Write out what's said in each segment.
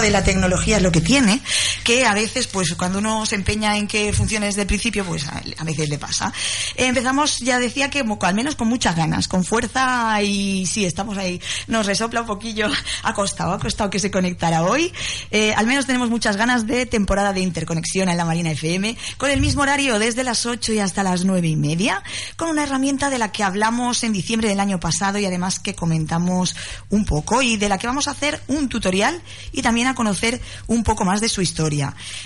De la tecnología es lo que tiene, que a veces, pues cuando uno se empeña en que funcione desde el principio, pues a, veces le pasa. empezamos, ya decía que al menos con muchas ganas, con fuerza y sí, estamos ahí. Nos resopla un poquillo, ha costado, ha costado que se conectara hoy. Eh, al menos tenemos muchas ganas de temporada de interconexión en la Marina FM, con el mismo horario desde las 8 y hasta las nueve y media, con una herramienta de la que hablamos en diciembre del año pasado y además que comentamos un poco y de la que vamos a hacer un tutorial y también a conocer un poco más de su historia.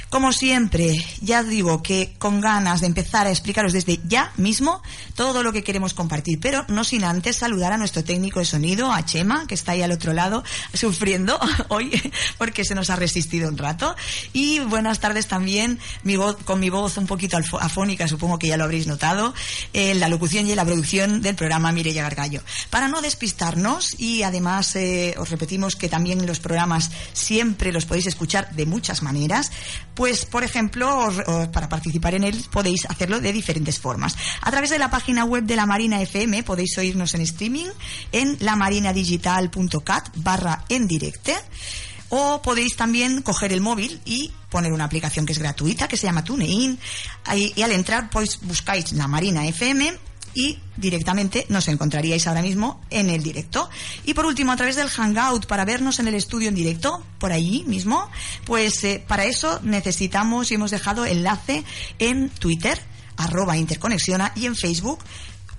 Como siempre, ya digo que con ganas de empezar a explicaros desde ya mismo todo lo que queremos compartir, pero no sin antes saludar a nuestro técnico de sonido, a Chema, que está ahí al otro lado sufriendo hoy porque se nos ha resistido un rato. Y buenas tardes también, con mi voz un poquito afónica, supongo que ya lo habréis notado, en la locución y en la producción del programa Mireya Gargallo. Para no despistarnos y además eh, os repetimos que también los programas siempre los podéis escuchar de muchas maneras. Pues, por ejemplo, para participar en él podéis hacerlo de diferentes formas. A través de la página web de la Marina FM podéis oírnos en streaming en lamarinadigital.cat barra en directe o podéis también coger el móvil y poner una aplicación que es gratuita que se llama TuneIn y al entrar pues buscáis la Marina FM y directamente nos encontraríais ahora mismo en el directo. Y por último, a través del Hangout para vernos en el estudio en directo, por allí mismo, pues eh, para eso necesitamos y hemos dejado enlace en Twitter, arroba interconexiona, y en Facebook,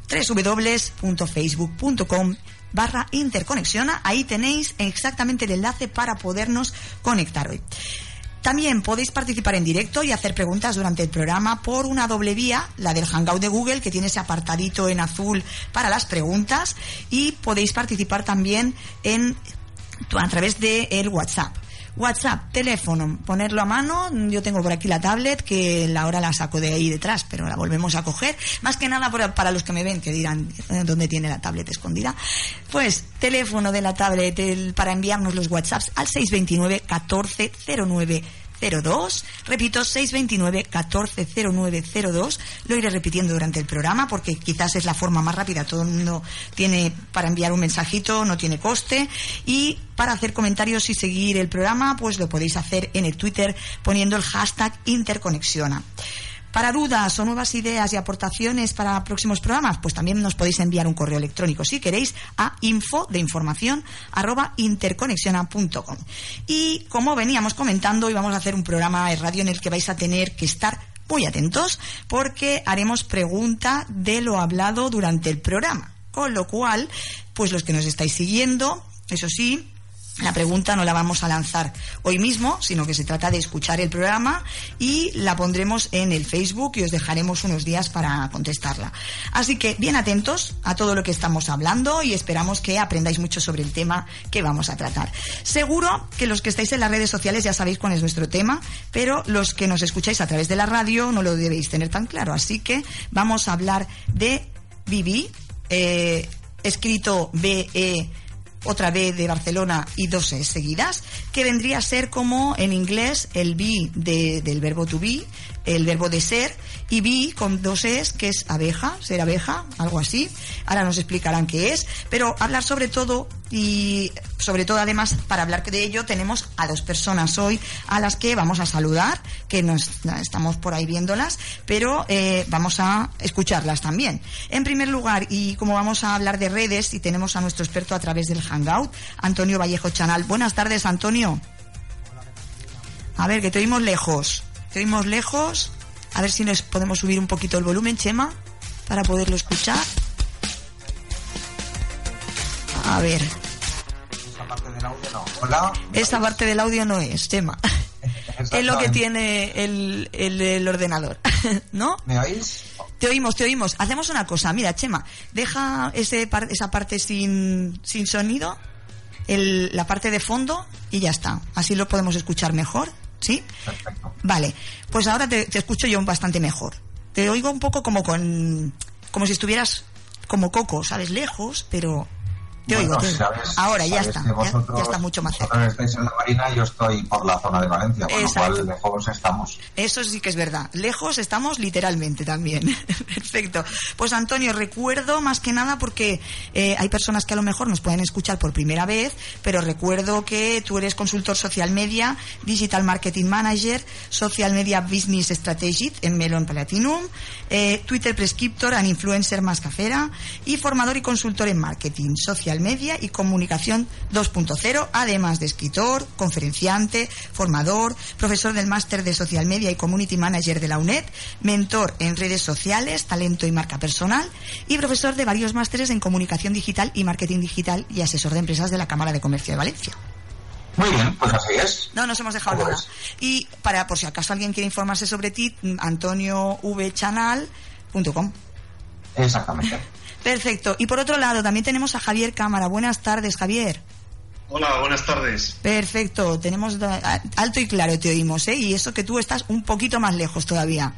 www.facebook.com barra interconexiona. Ahí tenéis exactamente el enlace para podernos conectar hoy. También podéis participar en directo y hacer preguntas durante el programa por una doble vía, la del Hangout de Google, que tiene ese apartadito en azul para las preguntas, y podéis participar también a través de el WhatsApp. WhatsApp, teléfono, ponerlo a mano. Yo tengo por aquí la tablet, que la hora la saco de ahí detrás, pero la volvemos a coger. Más que nada para, los que me ven, que dirán, eh, ¿dónde tiene la tablet escondida? Pues teléfono de la tablet para enviarnos los WhatsApps al 629 1409 02. Repito, 629 140902. Lo iré repitiendo durante el programa porque quizás es la forma más rápida. Todo el mundo tiene para enviar un mensajito, no tiene coste. Y para hacer comentarios y seguir el programa, pues lo podéis hacer en el Twitter poniendo el hashtag Interconexiona. Para dudas o nuevas ideas y aportaciones para próximos programas, pues también nos podéis enviar un correo electrónico si queréis a info de información arroba interconexiona.com. Y como veníamos comentando, hoy vamos a hacer un programa de radio en el que vais a tener que estar muy atentos porque haremos pregunta de lo hablado durante el programa. Con lo cual, pues los que nos estáis siguiendo, eso sí, la pregunta no la vamos a lanzar hoy mismo, sino que se trata de escuchar el programa y la pondremos en el Facebook y os dejaremos unos días para contestarla. Así que bien atentos a todo lo que estamos hablando y esperamos que aprendáis mucho sobre el tema que vamos a tratar. Seguro que los que estáis en las redes sociales ya sabéis cuál es nuestro tema, pero los que nos escucháis a través de la radio no lo debéis tener tan claro. Así que vamos a hablar de Vivi, eh, escrito B-E otra B de Barcelona y dos E seguidas, que vendría a ser como en inglés el be del verbo to be, el verbo de ser, y be con dos es, que es abeja, ser abeja, algo así. Ahora nos explicarán qué es, pero hablar sobre todo y sobre todo además para hablar de ello tenemos a dos personas hoy a las que vamos a saludar, que nos estamos por ahí viéndolas, pero eh, vamos a escucharlas también. En primer lugar, y como vamos a hablar de redes y tenemos a nuestro experto a través del Hangout, Antonio Vallejo Chanal. Buenas tardes, Antonio. A ver, que te oímos lejos. Oímos lejos. A ver si nos podemos subir un poquito el volumen, Chema, para poderlo escuchar. A ver. Esa parte del audio no. Hola. Esa parte del audio no es, Chema. es lo que tiene el, el, ordenador, ¿no? ¿Me oís? Te oímos, te oímos. Hacemos una cosa. Mira, Chema, deja ese esa parte sin, sin sonido, el, la parte de fondo y ya está. Así lo podemos escuchar mejor. ¿Sí? Perfecto. Vale. Pues ahora te, te escucho yo bastante mejor. Te oigo un poco como con. como si estuvieras como coco, ¿sabes? Lejos, pero Te oigo, Bueno, te oigo. sabes- Ahora ya está, ya, está mucho más cerca. Estáis en la Marina y yo estoy por la zona de Valencia, con Exacto. lo cual lejos estamos. Eso sí que es verdad. Lejos estamos literalmente también. Perfecto. Pues Antonio, recuerdo más que nada porque eh, hay personas que a lo mejor nos pueden escuchar por primera vez, pero recuerdo que tú eres consultor social media, digital marketing manager, social media business strategist en Melon Platinum, eh, Twitter prescriptor and influencer más cafera y formador y consultor en marketing, social media y comunicación 2.0, además de escritor, conferenciante, formador, profesor del máster de social media y community manager de la UNED, mentor en redes sociales, talento y marca personal y profesor de varios másteres en comunicación digital y marketing digital y asesor de empresas de la Cámara de Comercio de Valencia. Muy bien, pues así es. No nos hemos dejado ¿Cómo nada. Y para por si acaso alguien quiere informarse sobre ti, antoniovchanal.com. Exactamente. Perfecto. Y por otro lado, también tenemos a Javier Cámara. Buenas tardes, Javier. Hola, buenas tardes. Perfecto. Tenemos alto y claro te oímos, ¿eh? Y eso que tú estás un poquito más lejos todavía.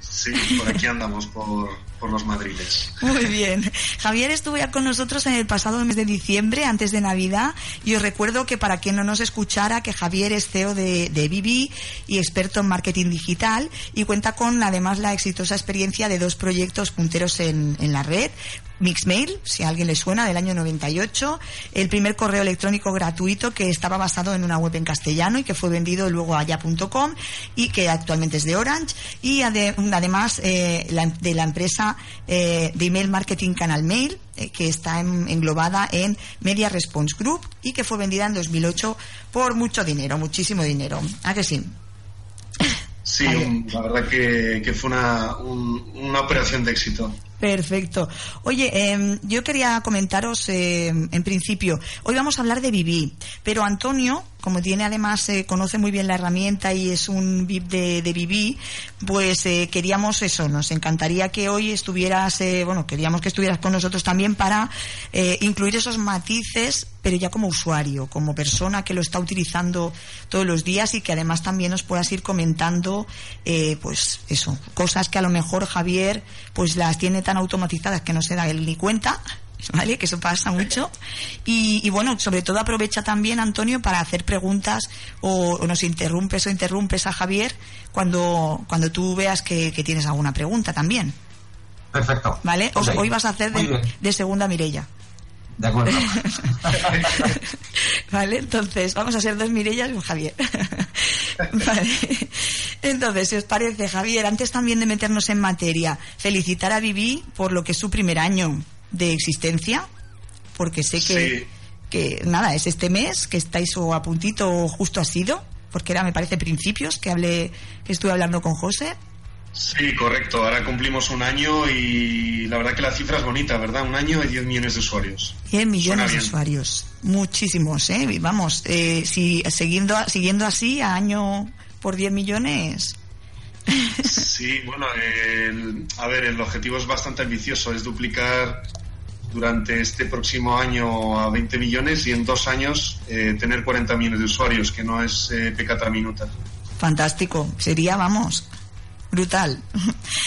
Sí, por aquí andamos, por, por los madriles. Muy bien. Javier estuvo ya con nosotros en el pasado mes de diciembre, antes de Navidad, y os recuerdo que para quien no nos escuchara, que Javier es CEO de, de Vivi y experto en marketing digital, y cuenta con además la exitosa experiencia de dos proyectos punteros en, en la red. Mixmail, si a alguien le suena, del año 98, el primer correo electrónico gratuito que estaba basado en una web en castellano y que fue vendido luego a ya.com y que actualmente es de Orange, y ade- además eh, la- de la empresa eh, de email marketing Canal Mail, eh, que está en- englobada en Media Response Group y que fue vendida en 2008 por mucho dinero, muchísimo dinero. ¿A que sí? Sí, un- la verdad que, que fue una, un- una operación de éxito. Perfecto. Oye, em, yo quería comentaros, em, en principio, hoy vamos a hablar de Vivi, pero Antonio, como tiene además, eh, conoce muy bien la herramienta y es un VIP de, de Vivi, pues eh, queríamos eso, nos encantaría que hoy estuvieras, eh, bueno, queríamos que estuvieras con nosotros también para eh, incluir esos matices, pero ya como usuario, como persona que lo está utilizando todos los días y que además también nos puedas ir comentando, eh, pues eso, cosas que a lo mejor Javier pues las tiene tan automatizadas que no se da él ni cuenta. ¿Vale? Que eso pasa mucho. Y, y bueno, sobre todo aprovecha también, Antonio, para hacer preguntas o, o nos interrumpes o interrumpes a Javier cuando, cuando tú veas que, que tienes alguna pregunta también. Perfecto. ¿Vale? O- Hoy vas a hacer de, de segunda Mirella. De acuerdo. ¿Vale? Entonces, vamos a ser dos Mirellas y un Javier. vale. Entonces, si os parece, Javier, antes también de meternos en materia, felicitar a Vivi por lo que es su primer año de existencia, porque sé que, Sí. que nada, es este mes, que estáis o a puntito o justo ha sido, porque era, me parece, principios, que hablé, que estuve hablando con José. Sí, correcto. Ahora cumplimos un año y la verdad que la cifra es bonita, ¿verdad? Un año y 10 millones de usuarios. 100 millones de usuarios. Muchísimos, ¿eh? Vamos, eh, si siguiendo, siguiendo así, a año por 10 millones. Sí, bueno, el- a ver, el objetivo es bastante ambicioso, es duplicar durante este próximo año a 20 millones y en dos años eh, tener 40 millones de usuarios, que no es eh, pecata minuta. Fantástico. Sería, vamos, brutal.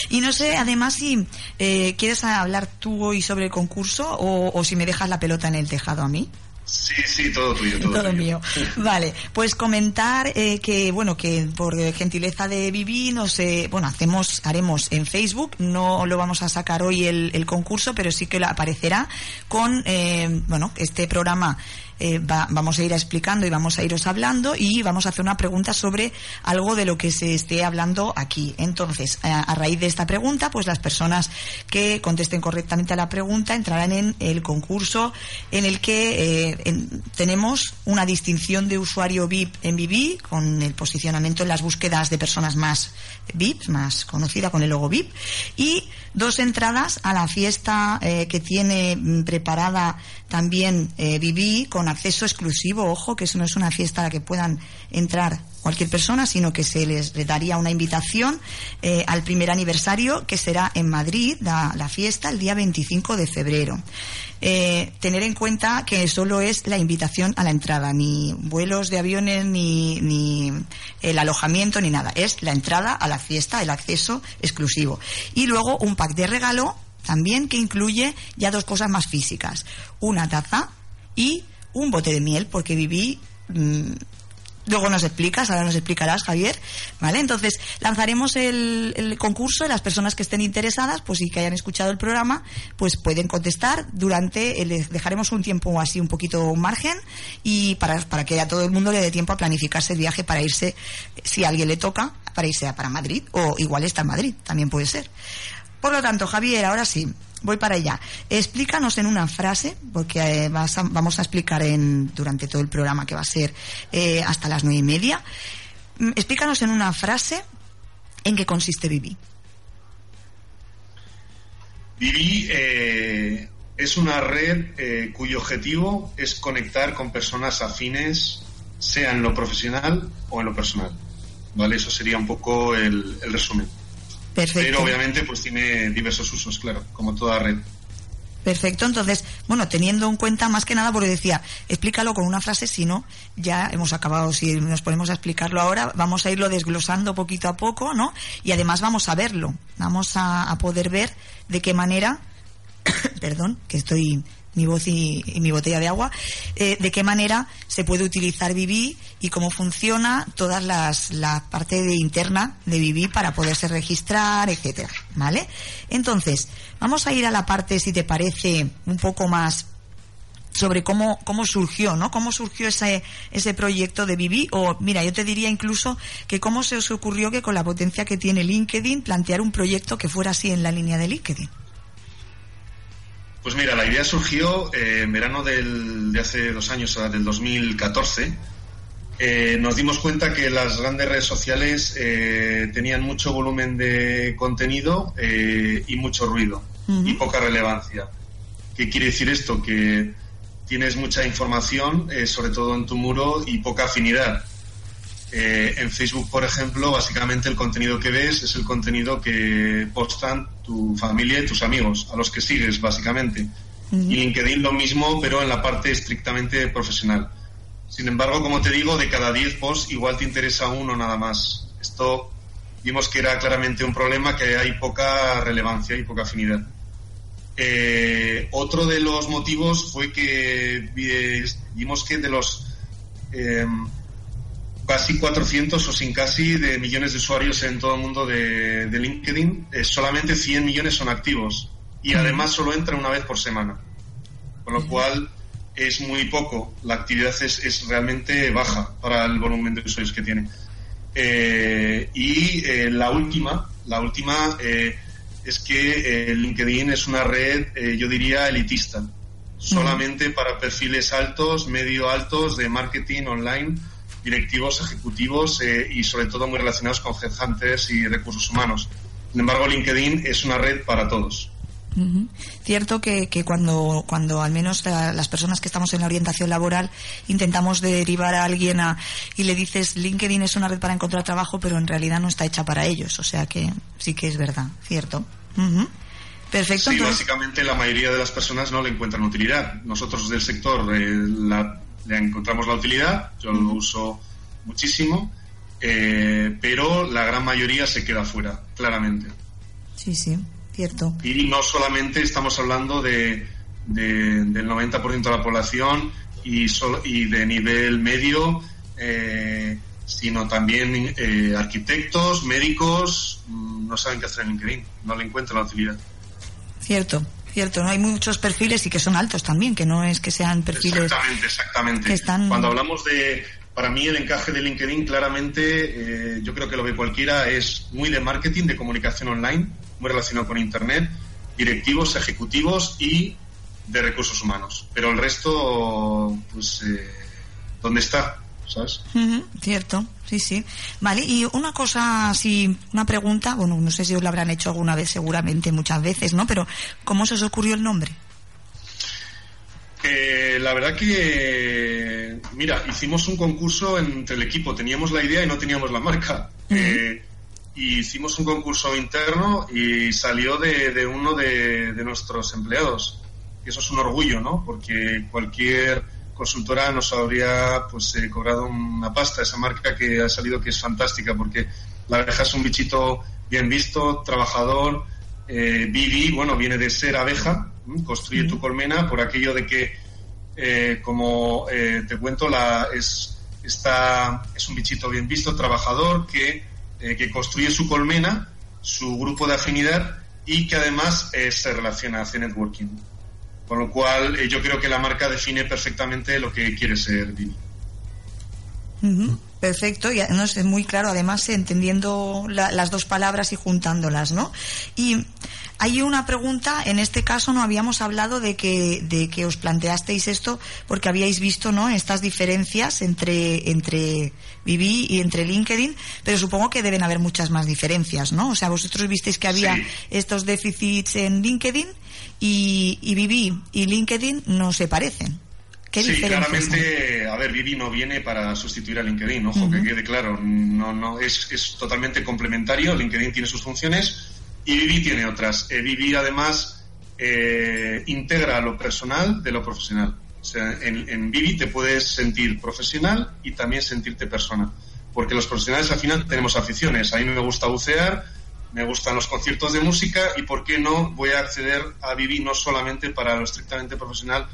Y no sé, además, si eh, quieres hablar tú hoy sobre el concurso o, o si me dejas la pelota en el tejado a mí. Sí, sí, todo tuyo, todo, Todo tuyo. mío. Vale, pues comentar eh, que, bueno, que por gentileza de Vivi nos, eh, bueno, hacemos, haremos en Facebook, no lo vamos a sacar hoy el, el concurso, pero sí que lo aparecerá con, eh, bueno, este programa eh, va- vamos a ir explicando y vamos a iros hablando y vamos a hacer una pregunta sobre algo de lo que se esté hablando aquí. Entonces, a, raíz de esta pregunta, pues las personas que contesten correctamente a la pregunta entrarán en el concurso en el que eh, en- tenemos una distinción de usuario VIP en Vivi con el posicionamiento en las búsquedas de personas más VIP, más conocida con el logo VIP, y dos entradas a la fiesta eh, que tiene mm, preparada también eh, con acceso exclusivo. Ojo, que eso no es una fiesta a la que puedan entrar cualquier persona, sino que se les daría una invitación eh, al primer aniversario que será en Madrid, la, la fiesta, el día 25 de febrero. Eh, tener en cuenta que solo es la invitación a la entrada, ni vuelos de aviones, ni, ni el alojamiento, ni nada. Es la entrada a la fiesta, el acceso exclusivo. Y luego un pack de regalo también que incluye ya dos cosas más físicas. Una taza y un bote de miel, porque viví mm, Luego nos explicas, ahora nos explicarás, Javier. ¿Vale? Entonces, lanzaremos el, el concurso y las personas que estén interesadas, pues y que hayan escuchado el programa, pues pueden contestar durante, les dejaremos un tiempo así un poquito margen y para, para que a todo el mundo le dé tiempo a planificarse el viaje para irse, si a alguien le toca, para irse a para Madrid o igual está en Madrid, también puede ser. Por lo tanto, Javier, ahora sí, voy para allá. Explícanos en una frase, porque eh, vas a- vamos a explicar en, durante todo el programa que va a ser eh, hasta las nueve y media. Mm, Explícanos en una frase en qué consiste Vivi. Vivi eh, es una red eh, cuyo objetivo es conectar con personas afines, sea en lo profesional o en lo personal. ¿Vale? Eso sería un poco el, el resumen. Perfecto. Pero obviamente pues tiene diversos usos, claro, como toda red. Perfecto, entonces, bueno, teniendo en cuenta más que nada, porque decía, explícalo con una frase, si no, ya hemos acabado, si nos ponemos a explicarlo ahora, vamos a irlo desglosando poquito a poco, ¿no? Y además vamos a verlo, vamos a, a poder ver de qué manera, perdón, que estoy mi voz y, mi botella de agua, eh, de qué manera se puede utilizar Vivi y cómo funciona todas las la parte interna de Vivi para poderse registrar, etcétera, ¿vale? Entonces, vamos a ir a la parte, si te parece, un poco más sobre cómo, cómo surgió, ¿no? Cómo surgió ese, ese proyecto de Vivi, o mira, yo te diría incluso que cómo se os ocurrió que con la potencia que tiene LinkedIn plantear un proyecto que fuera así en la línea de LinkedIn. Pues mira, la idea surgió eh, en verano del, de hace dos años, o sea, del 2014. Eh, nos dimos cuenta que las grandes redes sociales eh, tenían mucho volumen de contenido eh, y mucho ruido y poca relevancia. ¿Qué quiere decir esto? Que tienes mucha información, sobre todo en tu muro, y poca afinidad. Eh, en Facebook, por ejemplo, básicamente el contenido que ves es el contenido que postan tu familia y tus amigos, a los que sigues, básicamente. Ujú. Y LinkedIn lo mismo, pero en la parte estrictamente profesional. Sin embargo, como te digo, de cada 10 posts igual te interesa uno nada más. Esto vimos que era claramente un problema, que hay poca relevancia y poca afinidad. Eh, otro de los motivos fue que vi- vimos que de los eh, casi 400 o sin casi de millones de usuarios en todo el mundo de, de LinkedIn, eh, solamente 100 millones son activos y además solo entra una vez por semana. Con lo cual es muy poco, la actividad es, es realmente baja para el volumen de usuarios que tiene. Eh, y eh, la última, la última es que LinkedIn es una red, yo diría, elitista, solamente para perfiles altos, medio altos de marketing online, directivos, ejecutivos eh, y sobre todo muy relacionados con headhunters y recursos humanos. Sin embargo, LinkedIn es una red para todos. Cierto que, que cuando, cuando al menos la- las personas que estamos en la orientación laboral intentamos derivar a alguien a, y le dices LinkedIn es una red para encontrar trabajo, pero en realidad no está hecha para ellos. O sea que sí que es verdad, cierto. Perfecto. Sí, entonces- básicamente la mayoría de las personas no le encuentran utilidad. Nosotros del sector eh, la- le encontramos la utilidad, yo lo uso muchísimo, eh, pero la gran mayoría se queda fuera, claramente. sí, sí, cierto. Y no solamente estamos hablando de, de- del 90% de la población y, sol- y de nivel medio, eh, sino también eh, arquitectos, médicos, mm, no saben qué hacer en LinkedIn, no le encuentran la utilidad. Cierto, cierto. No hay muchos perfiles y que son altos también, que no es que sean perfiles. Exactamente, exactamente. que están- Cuando hablamos de, para mí el encaje de LinkedIn claramente, eh, yo creo que lo ve cualquiera, es muy de marketing, de comunicación online, muy relacionado con Internet, directivos, ejecutivos y de recursos humanos. Pero el resto, pues, eh, ¿dónde está? ¿Sabes? Ujú, cierto, sí, sí. Vale, y una cosa así, una pregunta, bueno, no sé si os la habrán hecho alguna vez, seguramente muchas veces, ¿no? Pero, ¿cómo se os ocurrió el nombre? Eh, la verdad que, mira, hicimos un concurso entre el equipo, teníamos la idea y no teníamos la marca. Eh, y hicimos un concurso interno y salió de, de uno de, de nuestros empleados. Y eso es un orgullo, ¿no? Porque cualquier consultora nos habría pues eh, cobrado una pasta. Esa marca que ha salido que es fantástica porque la abeja es un bichito bien visto, trabajador. Eh, Vivi, bueno, viene de ser abeja, ¿m? construye tu colmena por aquello de que como te cuento, la, es, está, es un bichito bien visto, trabajador, que, que construye su colmena, su grupo de afinidad y que además se relaciona, hace networking. Con lo cual, yo creo que la marca define perfectamente lo que quiere ser Vini. Perfecto, y no es muy claro, además entendiendo las dos palabras y juntándolas, ¿no? Y hay una pregunta, en este caso no habíamos hablado de que, de que os planteasteis esto porque habíais visto, ¿no? Estas diferencias entre, entre Vivi y entre LinkedIn, pero supongo que deben haber muchas más diferencias, ¿no? O sea, vosotros visteis que había estos déficits en LinkedIn y, y Vivi y LinkedIn no se parecen sí, claramente, a ver, Vivi no viene para sustituir a LinkedIn, ojo, que quede claro, no, no, es, es, totalmente complementario, LinkedIn tiene sus funciones y Vivi tiene otras. Eh, Vivi además eh, integra lo personal de lo profesional. O sea, en, en Vivi te puedes sentir profesional y también sentirte persona, porque los profesionales al final tenemos aficiones, a mí me gusta bucear, me gustan los conciertos de música y por qué no voy a acceder a Vivi no solamente para lo estrictamente profesional,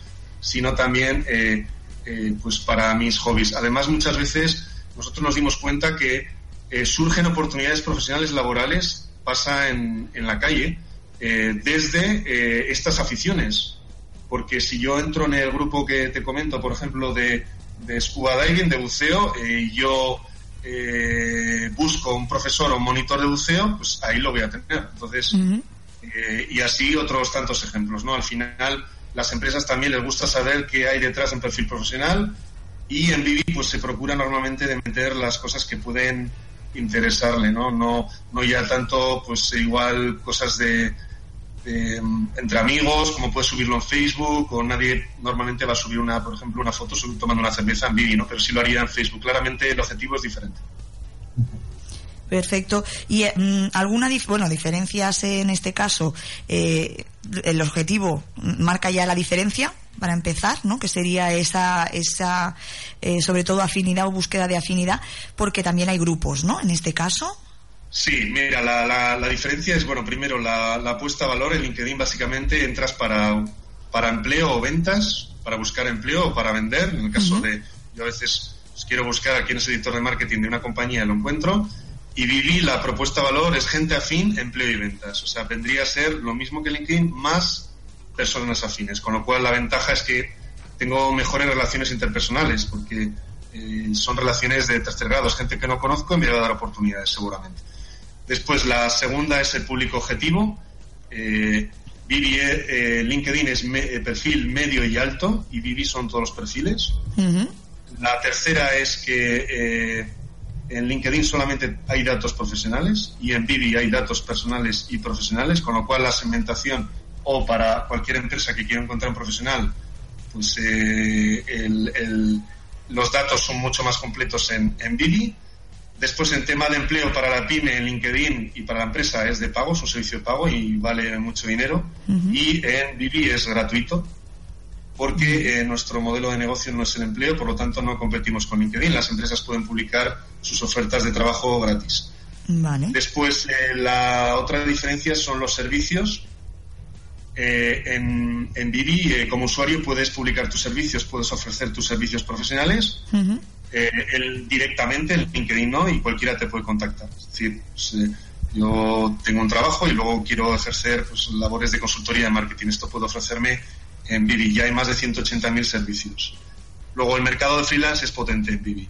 sino también eh, eh, pues para mis hobbies. Además, muchas veces nosotros nos dimos cuenta que eh, surgen oportunidades profesionales laborales, pasa en, en la calle, desde estas aficiones. Porque si yo entro en el grupo que te comento, por ejemplo, de, de scuba diving, de buceo, y yo busco un profesor o un monitor de buceo, pues ahí lo voy a tener. Entonces, y así otros tantos ejemplos, ¿no? Al final, las empresas también les gusta saber qué hay detrás de un perfil profesional y en Vivi pues se procura normalmente de meter las cosas que pueden interesarle, ¿no? No, no ya tanto pues igual cosas de, entre amigos, como puedes subirlo en Facebook, o nadie normalmente va a subir una, por ejemplo, una foto tomando una cerveza en Vivi, ¿no? Pero sí lo haría en Facebook. Claramente el objetivo es diferente. Perfecto. ¿Y eh, alguna bueno, diferencias en este caso? Eh, el objetivo marca ya la diferencia para empezar, ¿no? Que sería esa, esa eh, sobre todo afinidad o búsqueda de afinidad, porque también hay grupos, ¿no? En este caso. Sí, mira, la, la, diferencia es, bueno, primero la, la, apuesta a valor en LinkedIn básicamente entras para, para empleo o ventas, para buscar empleo o para vender. En el caso de, yo a veces quiero buscar a quién es editor de marketing de una compañía, lo encuentro y Vivi, la propuesta de valor es gente afín, empleo y ventas. O sea, vendría a ser lo mismo que LinkedIn más personas afines. Con lo cual, la ventaja es que tengo mejores relaciones interpersonales, porque eh, son relaciones de tercer grado. Es gente que no conozco y me va a dar oportunidades, seguramente. Después, la segunda es el público objetivo. Eh, Vivi, eh, LinkedIn es perfil medio y alto, y Vivi son todos los perfiles. La tercera es que en LinkedIn solamente hay datos profesionales y en Vivi hay datos personales y profesionales, con lo cual la segmentación o para cualquier empresa que quiera encontrar un profesional, pues eh, los datos son mucho más completos en, en Vivi. Después, en tema de empleo para la pyme, en LinkedIn y para la empresa es de pago, es un servicio de pago y vale mucho dinero. Y en Vivi es gratuito porque eh, nuestro modelo de negocio no es el empleo, por lo tanto no competimos con LinkedIn. Las empresas pueden publicar sus ofertas de trabajo gratis. Después, eh, la otra diferencia son los servicios. Eh, en, en Vivi, como usuario, puedes publicar tus servicios, puedes ofrecer tus servicios profesionales directamente en LinkedIn, ¿no? Y cualquiera te puede contactar. Es decir, pues, yo tengo un trabajo y luego quiero ejercer pues, labores de consultoría de marketing. Esto puede ofrecerme en Vivi. Ya hay más de 180.000 servicios. Luego el mercado de freelance es potente en Vivi.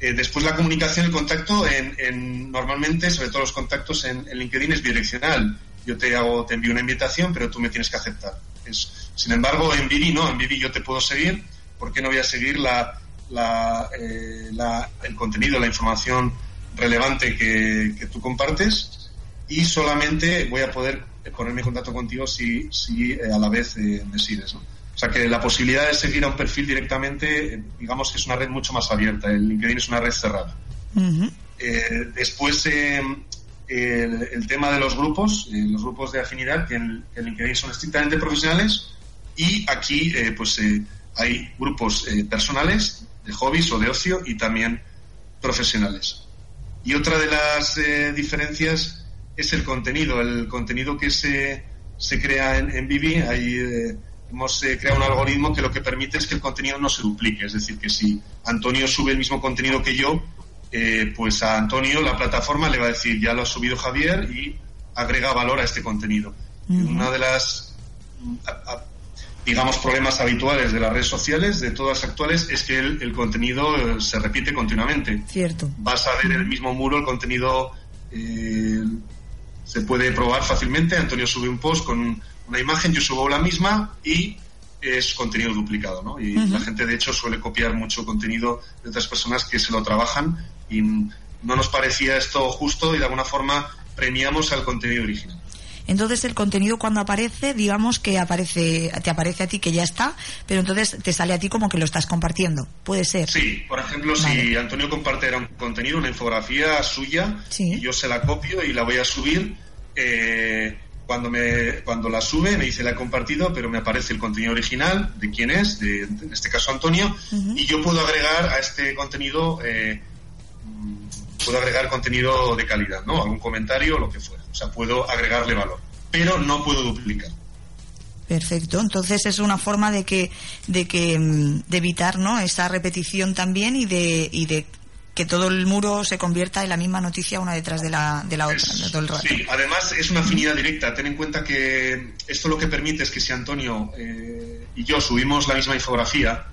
Eh, después la comunicación el contacto, en, normalmente, sobre todo los contactos en, LinkedIn, es bidireccional. Yo te hago, te envío una invitación, pero tú me tienes que aceptar. Es, sin embargo, en Vivi no, en Vivi yo te puedo seguir, ¿por qué no voy a seguir la, la, eh, el contenido, la información relevante que, que tú compartes? Y solamente voy a poder ponerme en contacto contigo si, si eh, a la vez eh, me sigues. O sea que la posibilidad de seguir a un perfil directamente, eh, digamos que es una red mucho más abierta. El LinkedIn es una red cerrada. después, el, tema de los grupos, los grupos de afinidad, que en, el LinkedIn son estrictamente profesionales y aquí pues hay grupos personales, de hobbies o de ocio y también profesionales. Y otra de las diferencias es el contenido, el contenido que se, se crea en, en Vivi. Hay, eh, hemos eh, creado un algoritmo que lo que permite es que el contenido no se duplique. Es decir, que si Antonio sube el mismo contenido que yo, eh, pues a Antonio la plataforma le va a decir, ya lo ha subido Javier y agrega valor a este contenido. Una de las, digamos, problemas habituales de las redes sociales, de todas actuales, es que el, contenido eh, se repite continuamente. Cierto. Vas a ver el mismo muro, el contenido se puede probar fácilmente. Antonio sube un post con una imagen, yo subo la misma y es contenido duplicado, ¿no? Y la gente, de hecho, suele copiar mucho contenido de otras personas que se lo trabajan y no nos parecía esto justo y de alguna forma premiamos al contenido original. Entonces el contenido cuando aparece, digamos que aparece, te aparece a ti que ya está, pero entonces te sale a ti como que lo estás compartiendo. Puede ser. Sí, por ejemplo, si Antonio compartiera un contenido, una infografía suya, y yo se la copio y la voy a subir, eh, cuando me cuando la sube me dice la he compartido pero me aparece el contenido original de quién es de, en este caso Antonio y yo puedo agregar a este contenido eh, puedo agregar contenido de calidad no algún comentario o lo que fuera. O sea puedo agregarle valor pero no puedo duplicar. Perfecto, entonces es una forma de que de que mm, de evitar no esa repetición también y de y de que todo el muro se convierta en la misma noticia una detrás de la, de la otra. Sí, además es una afinidad directa. Ten en cuenta que esto lo que permite es que si Antonio eh, y yo subimos la misma infografía,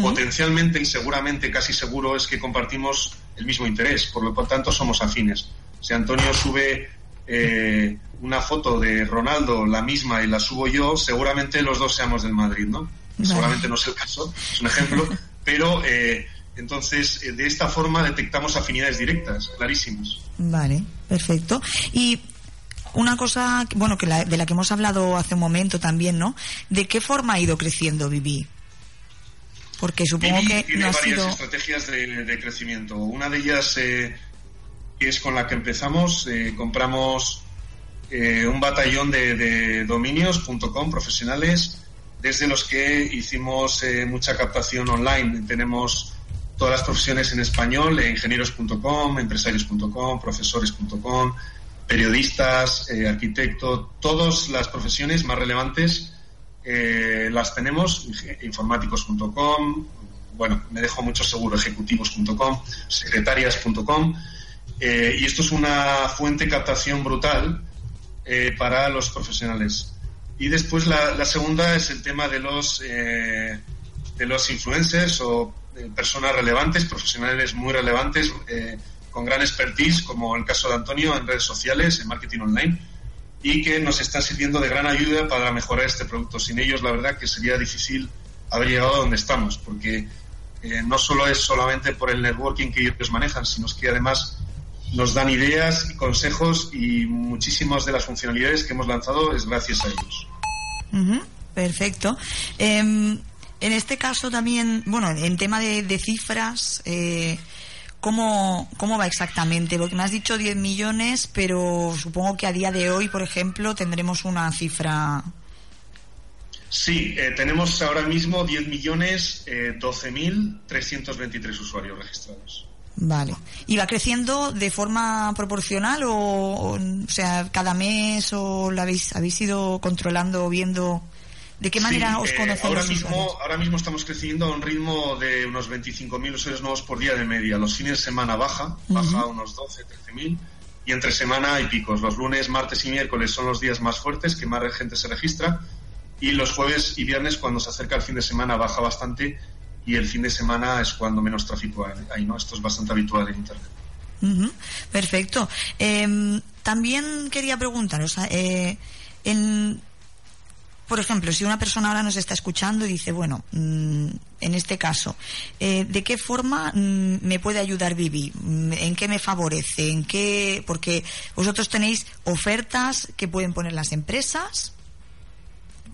potencialmente y seguramente, casi seguro, es que compartimos el mismo interés. Por lo tanto, somos afines. Si Antonio sube eh, una foto de Ronaldo, la misma, y la subo yo, seguramente los dos seamos del Madrid, ¿no? Seguramente no es el caso, es un ejemplo, pero eh, entonces, eh, de esta forma detectamos afinidades directas, clarísimas. Vale, perfecto. Y una cosa, bueno, que de la que hemos hablado hace un momento también, ¿no? ¿De qué forma ha ido creciendo Vivi? Porque supongo que tiene varias estrategias de, crecimiento. Una de ellas, eh, que es con la que empezamos, eh, compramos un batallón de, de dominios.com profesionales, desde los que hicimos mucha captación online. Tenemos todas las profesiones en español, ingenieros.com, empresarios.com, profesores.com, periodistas, eh, arquitectos, todas las profesiones más relevantes eh, las tenemos, informáticos.com, bueno, me dejo mucho seguro, ejecutivos.com, secretarias.com, eh, y esto es una fuente de captación brutal para los profesionales. Y después la, segunda es el tema de los, de los influencers o personas relevantes, profesionales muy relevantes, eh, con gran expertise, como el caso de Antonio en redes sociales, en marketing online, y que nos están sirviendo de gran ayuda para mejorar este producto. Sin ellos, la verdad que sería difícil haber llegado a donde estamos, porque eh, no solo es solamente por el networking que ellos manejan, sino que además nos dan ideas y consejos y muchísimas de las funcionalidades que hemos lanzado es gracias a ellos. perfecto. Em, en este caso también, bueno, en tema de, cifras, eh, ¿cómo, ¿cómo va exactamente? Porque me has dicho 10 millones, pero supongo que a día de hoy, por ejemplo, tendremos una cifra. Sí, eh, tenemos ahora mismo 10 millones eh, 12.323 usuarios registrados. Vale. ¿Y va creciendo de forma proporcional o, o, sea, cada mes o lo habéis, habéis ido controlando o viendo? ¿De qué manera os eh, ahora, mismo, ahora mismo estamos creciendo a un ritmo de unos 25.000 usuarios nuevos por día de media. Los fines de semana baja, baja a unos 12, 13.000 y entre semana hay picos. Los lunes, martes y miércoles son los días más fuertes, que más gente se registra y los jueves y viernes cuando se acerca el fin de semana baja bastante y el fin de semana es cuando menos tráfico hay, ¿no? Esto es bastante habitual en Internet. perfecto. Em, también quería preguntaros, eh, en por ejemplo, si una persona ahora nos está escuchando y dice, bueno, mm, en este caso, eh, ¿de qué forma mm, me puede ayudar Vivi? Mm, ¿En qué me favorece? ¿En qué? Porque vosotros tenéis ofertas que pueden poner las empresas.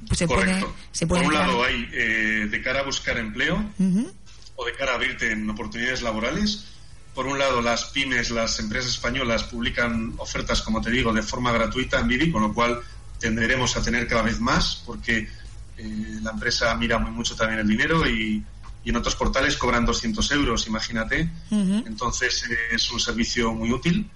Pues se Correcto. se Por un lado hay eh, de cara a buscar empleo o de cara a abrirte en oportunidades laborales. Por un lado, las pymes, las empresas españolas publican ofertas, como te digo, de forma gratuita en Vivi, con lo cual tenderemos a tener cada vez más porque eh, la empresa mira muy mucho también el dinero y, en otros portales cobran 200 euros, imagínate. Entonces es un servicio muy útil.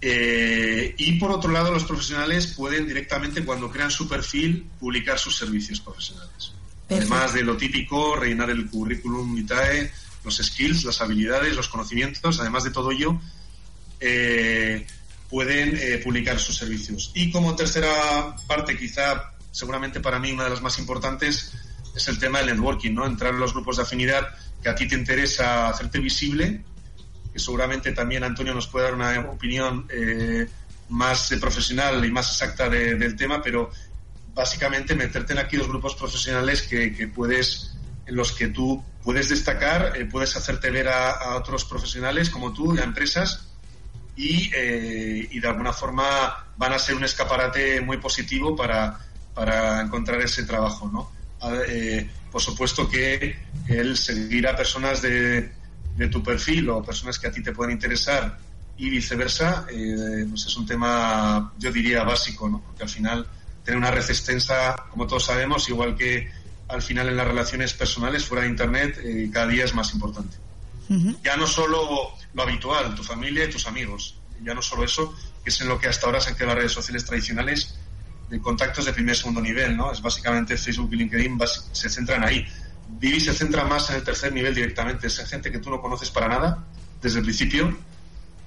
Eh, y por otro lado, los profesionales pueden directamente, cuando crean su perfil, publicar sus servicios profesionales. Además de lo típico, rellenar el currículum vitae, los skills, las habilidades, los conocimientos, además de todo ello, eh, pueden eh, publicar sus servicios. Y como tercera parte, quizá seguramente para mí una de las más importantes, es el tema del networking, ¿no? Entrar en los grupos de afinidad que a ti te interesa hacerte visible, que seguramente también Antonio nos puede dar una opinión eh, más profesional y más exacta del tema, pero básicamente meterte en aquí los grupos profesionales que, puedes en los que tú puedes destacar, eh, puedes hacerte ver a, otros profesionales como tú, a empresas, y, eh, y, de alguna forma van a ser un escaparate muy positivo para, para encontrar ese trabajo, ¿no? Eh, por supuesto que el seguir a personas de, de, tu perfil o personas que a ti te pueden interesar y viceversa, pues es un tema, yo diría, básico, ¿no? Porque al final tener una red extensa, como todos sabemos, igual que al final en las relaciones personales fuera de Internet, eh, cada día es más importante. Ya no solo lo habitual, tu familia y tus amigos, ya no solo eso, que es en lo que hasta ahora se han quedado las redes sociales tradicionales de contactos de primer y segundo nivel, ¿no? Es básicamente Facebook y LinkedIn se centran ahí. Vivi se centra más en el tercer nivel directamente, es gente que tú no conoces para nada desde el principio.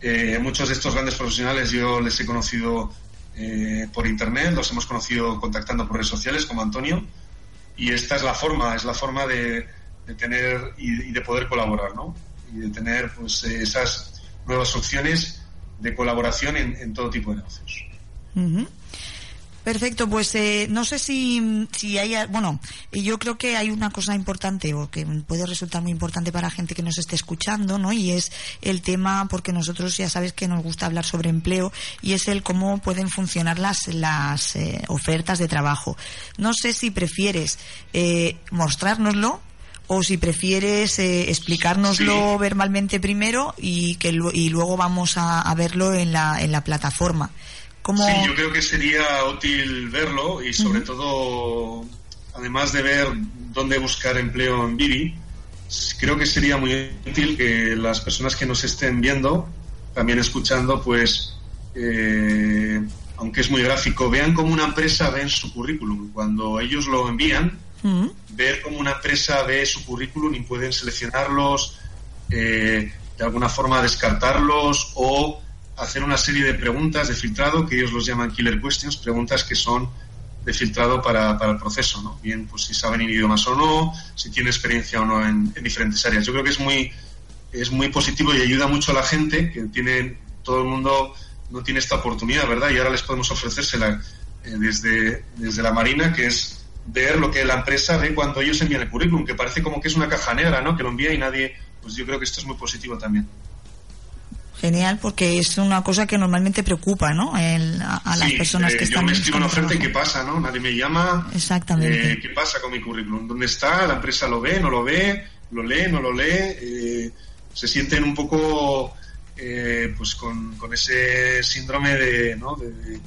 Eh, muchos de estos grandes profesionales yo les he conocido eh, por internet, los hemos conocido contactando por redes sociales como Antonio y esta es la forma, es la forma de, tener y, de poder colaborar, ¿no? Y de tener pues esas nuevas opciones de colaboración en, todo tipo de negocios. Perfecto, pues eh, no sé si, si hay, bueno, yo creo que hay una cosa importante o que puede resultar muy importante para gente que nos esté escuchando, ¿no? Y es el tema, porque nosotros ya sabes que nos gusta hablar sobre empleo y es el cómo pueden funcionar las, las eh, ofertas de trabajo. No sé si prefieres eh, mostrárnoslo o si prefieres eh, explicárnoslo verbalmente primero y que y luego vamos a, a verlo en la, en la plataforma. Sí, yo creo que sería útil verlo y sobre todo, además de ver dónde buscar empleo en Vivi, creo que sería muy útil que las personas que nos estén viendo, también escuchando, pues, eh, aunque es muy gráfico, vean cómo una empresa ve en su currículum. Cuando ellos lo envían, ver cómo una empresa ve su currículum y pueden seleccionarlos, eh, de alguna forma descartarlos o hacer una serie de preguntas de filtrado que ellos los llaman killer questions, preguntas que son de filtrado para, para el proceso, ¿no? Bien, pues si saben idiomas o no, si tienen experiencia o no en, diferentes áreas. Yo creo que es muy, es muy positivo y ayuda mucho a la gente que tiene, todo el mundo no tiene esta oportunidad, ¿verdad? Y ahora les podemos ofrecérsela eh, desde, desde la Marina, que es ver lo que la empresa ve cuando ellos envían el currículum, que parece como que es una caja negra, ¿no? Que lo envía y nadie, pues yo creo que esto es muy positivo también. Genial, porque es una cosa que normalmente preocupa, ¿no? a, las personas que eh, están. Yo me escribo una oferta y ¿qué pasa, no? Nadie me llama. Exactamente. Eh, ¿Qué pasa con mi currículum? ¿Dónde está? ¿La empresa lo ve? ¿No lo ve? ¿Lo lee? ¿No lo lee? Eh, se sienten un poco, pues, con, ese síndrome de, ¿no? de,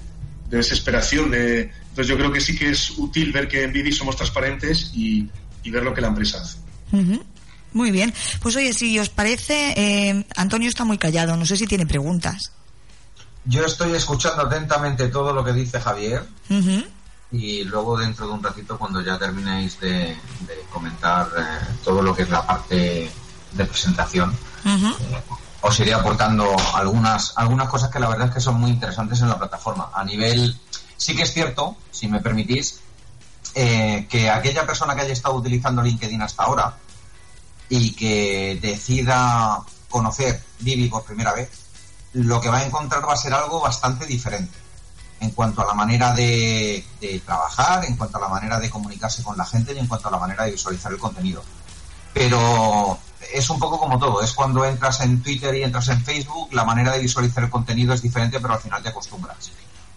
desesperación. De... Entonces, yo creo que sí que es útil ver que en Vivi somos transparentes y, ver lo que la empresa hace. Muy bien. Pues oye, si os parece, eh, Antonio está muy callado. No sé si tiene preguntas. Yo estoy escuchando atentamente todo lo que dice Javier. Y luego dentro de un ratito, cuando ya terminéis de, comentar eh, todo lo que es la parte de presentación, eh, os iré aportando algunas, algunas cosas que la verdad es que son muy interesantes en la plataforma. A nivel, sí que es cierto, si me permitís, que aquella persona que haya estado utilizando LinkedIn hasta ahora, y que decida conocer Vivi por primera vez, lo que va a encontrar va a ser algo bastante diferente en cuanto a la manera de, trabajar, en cuanto a la manera de comunicarse con la gente y en cuanto a la manera de visualizar el contenido. Pero es un poco como todo, es cuando entras en Twitter y entras en Facebook, la manera de visualizar el contenido es diferente, pero al final te acostumbras.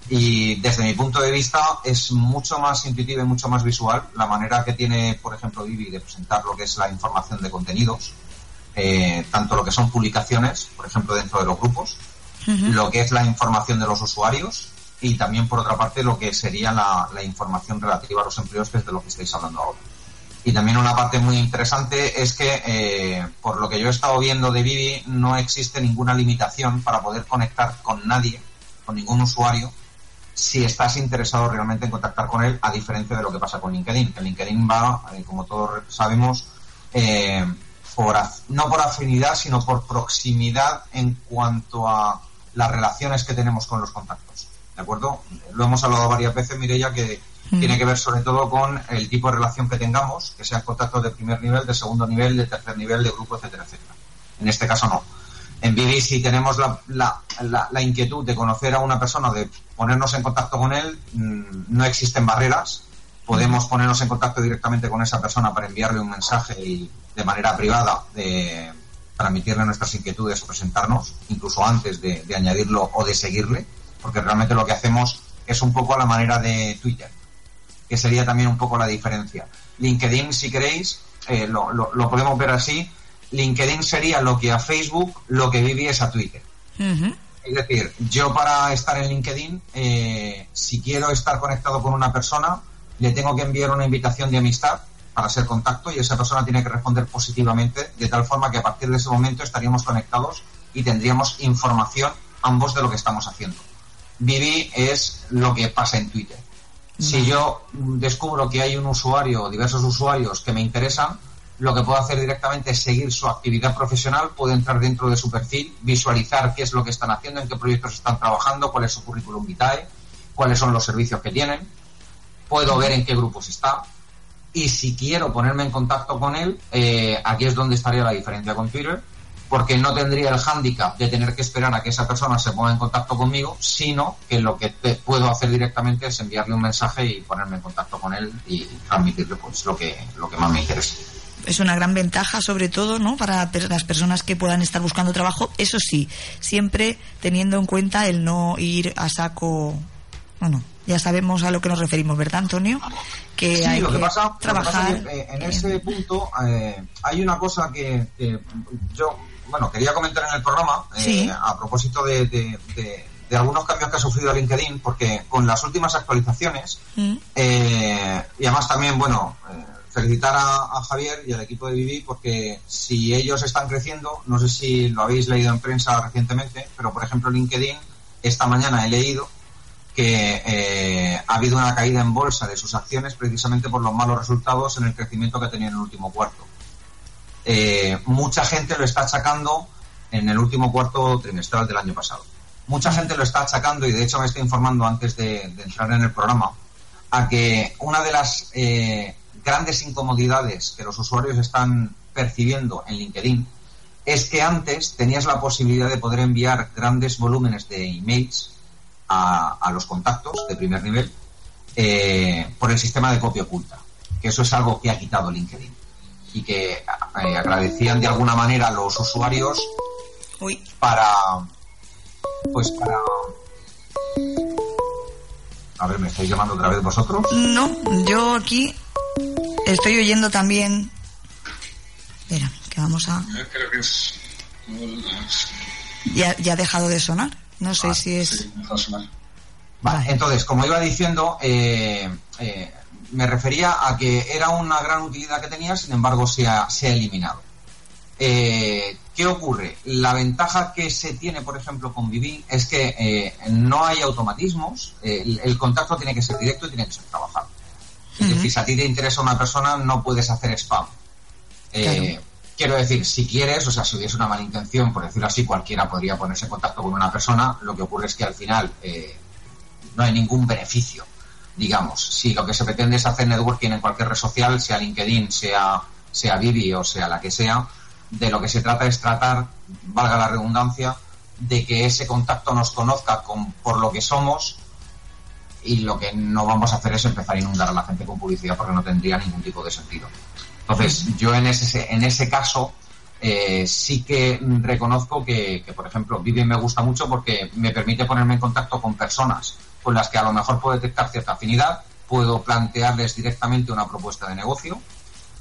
Y desde mi punto de vista es mucho más intuitiva y mucho más visual la manera que tiene, por ejemplo, Vivi de presentar lo que es la información de contenidos, eh, tanto lo que son publicaciones, por ejemplo, dentro de los grupos, lo que es la información de los usuarios y también, por otra parte, lo que sería la, información relativa a los empleos, que es de lo que estáis hablando ahora. Y también una parte muy interesante es que, eh, por lo que yo he estado viendo de Vivi, no existe ninguna limitación para poder conectar con nadie, con ningún usuario, si estás interesado realmente en contactar con él, a diferencia de lo que pasa con LinkedIn. Que LinkedIn va, eh, como todos sabemos, eh, por, no por afinidad, sino por proximidad en cuanto a las relaciones que tenemos con los contactos. ¿De acuerdo? Lo hemos hablado varias veces, Mireya, que Mm. Tiene que ver sobre todo con el tipo de relación que tengamos, que sean contactos de primer nivel, de segundo nivel, de tercer nivel, de grupo, etcétera, etcétera. En este caso no. En Vivi, si tenemos la, la, la, inquietud de conocer a una persona, de ponernos en contacto con él, mm, no existen barreras. Podemos ponernos en contacto directamente con esa persona para enviarle un mensaje y de manera privada de transmitirle nuestras inquietudes o presentarnos, incluso antes de, de añadirlo o de seguirle, porque realmente lo que hacemos es un poco a la manera de Twitter que sería también un poco la diferencia. LinkedIn, si queréis, eh, lo, lo, podemos ver así. LinkedIn sería lo que a Facebook, lo que Vivi es a Twitter. Es decir, yo para estar en LinkedIn, eh, si quiero estar conectado con una persona, le tengo que enviar una invitación de amistad para ser contacto y esa persona tiene que responder positivamente, de tal forma que a partir de ese momento estaríamos conectados y tendríamos información ambos de lo que estamos haciendo. Vivi es lo que pasa en Twitter. Si yo descubro que hay un usuario o diversos usuarios que me interesan, lo que puedo hacer directamente es seguir su actividad profesional, puedo entrar dentro de su perfil, visualizar qué es lo que están haciendo, en qué proyectos están trabajando, cuál es su currículum vitae, cuáles son los servicios que tienen, puedo ver en qué grupos está y si quiero ponerme en contacto con él, eh, aquí es donde estaría la diferencia con Twitter porque no tendría el hándicap de tener que esperar a que esa persona se ponga en contacto conmigo, sino que lo que puedo hacer directamente es enviarle un mensaje y ponerme en contacto con él y transmitirle pues lo que lo que más me interesa. Es una gran ventaja, sobre todo, ¿no? Para las personas que puedan estar buscando trabajo. Eso sí, siempre teniendo en cuenta el no ir a saco. Bueno, ya sabemos a lo que nos referimos, ¿verdad, Antonio? Que sí, hay lo que, pasa, trabajar. Eh, en ese punto eh, hay una cosa que, que yo bueno, quería comentar en el programa eh, a propósito de, algunos cambios que ha sufrido LinkedIn, porque con las últimas actualizaciones, mm. eh, y además también, bueno, eh, felicitar a, Javier y al equipo de Vivi, porque si ellos están creciendo, no sé si lo habéis leído en prensa recientemente, pero por ejemplo LinkedIn, esta mañana he leído que ha habido una caída en bolsa de sus acciones precisamente por los malos resultados en el crecimiento que tenía en el último cuarto. Eh, mucha gente lo está achacando en el último cuarto trimestral del año pasado. Mucha gente lo está achacando, y de hecho me estoy informando antes de, entrar en el programa, a que una de las eh, grandes incomodidades que los usuarios están percibiendo en LinkedIn es que antes tenías la posibilidad de poder enviar grandes volúmenes de emails a, los contactos de primer nivel eh, por el sistema de copia oculta, que eso es algo que ha quitado LinkedIn y que eh, agradecían de alguna manera a los usuarios para pues para a ver me estáis llamando otra vez vosotros no yo aquí estoy oyendo también espera que vamos a creo que es ya, ya ha dejado de sonar no sé ah, si es vale, entonces como iba diciendo eh, eh, me refería a que era una gran utilidad que tenía, sin embargo se ha, se ha eliminado. Eh, ¿Qué ocurre? La ventaja que se tiene, por ejemplo, con Vivi es que eh, no hay automatismos, el, contacto tiene que ser directo y tiene que ser trabajado. Es decir, si a ti te interesa una persona, no puedes hacer spam. Eh, quiero decir, si quieres, o sea, si hubiese una mala intención, por decirlo así, cualquiera podría ponerse en contacto con una persona, lo que ocurre es que al final no hay ningún beneficio digamos, si lo que se pretende es hacer networking en cualquier red social, sea LinkedIn, sea, sea Vivi o sea la que sea, de lo que se trata es tratar, valga la redundancia, de que ese contacto nos conozca con, por lo que somos y lo que no vamos a hacer es empezar a inundar a la gente con publicidad porque no tendría ningún tipo de sentido. Entonces, yo en ese, en ese caso eh, sí que reconozco que, por ejemplo, Vivi me gusta mucho porque me permite ponerme en contacto con personas con las que a lo mejor puedo detectar cierta afinidad, puedo plantearles directamente una propuesta de negocio.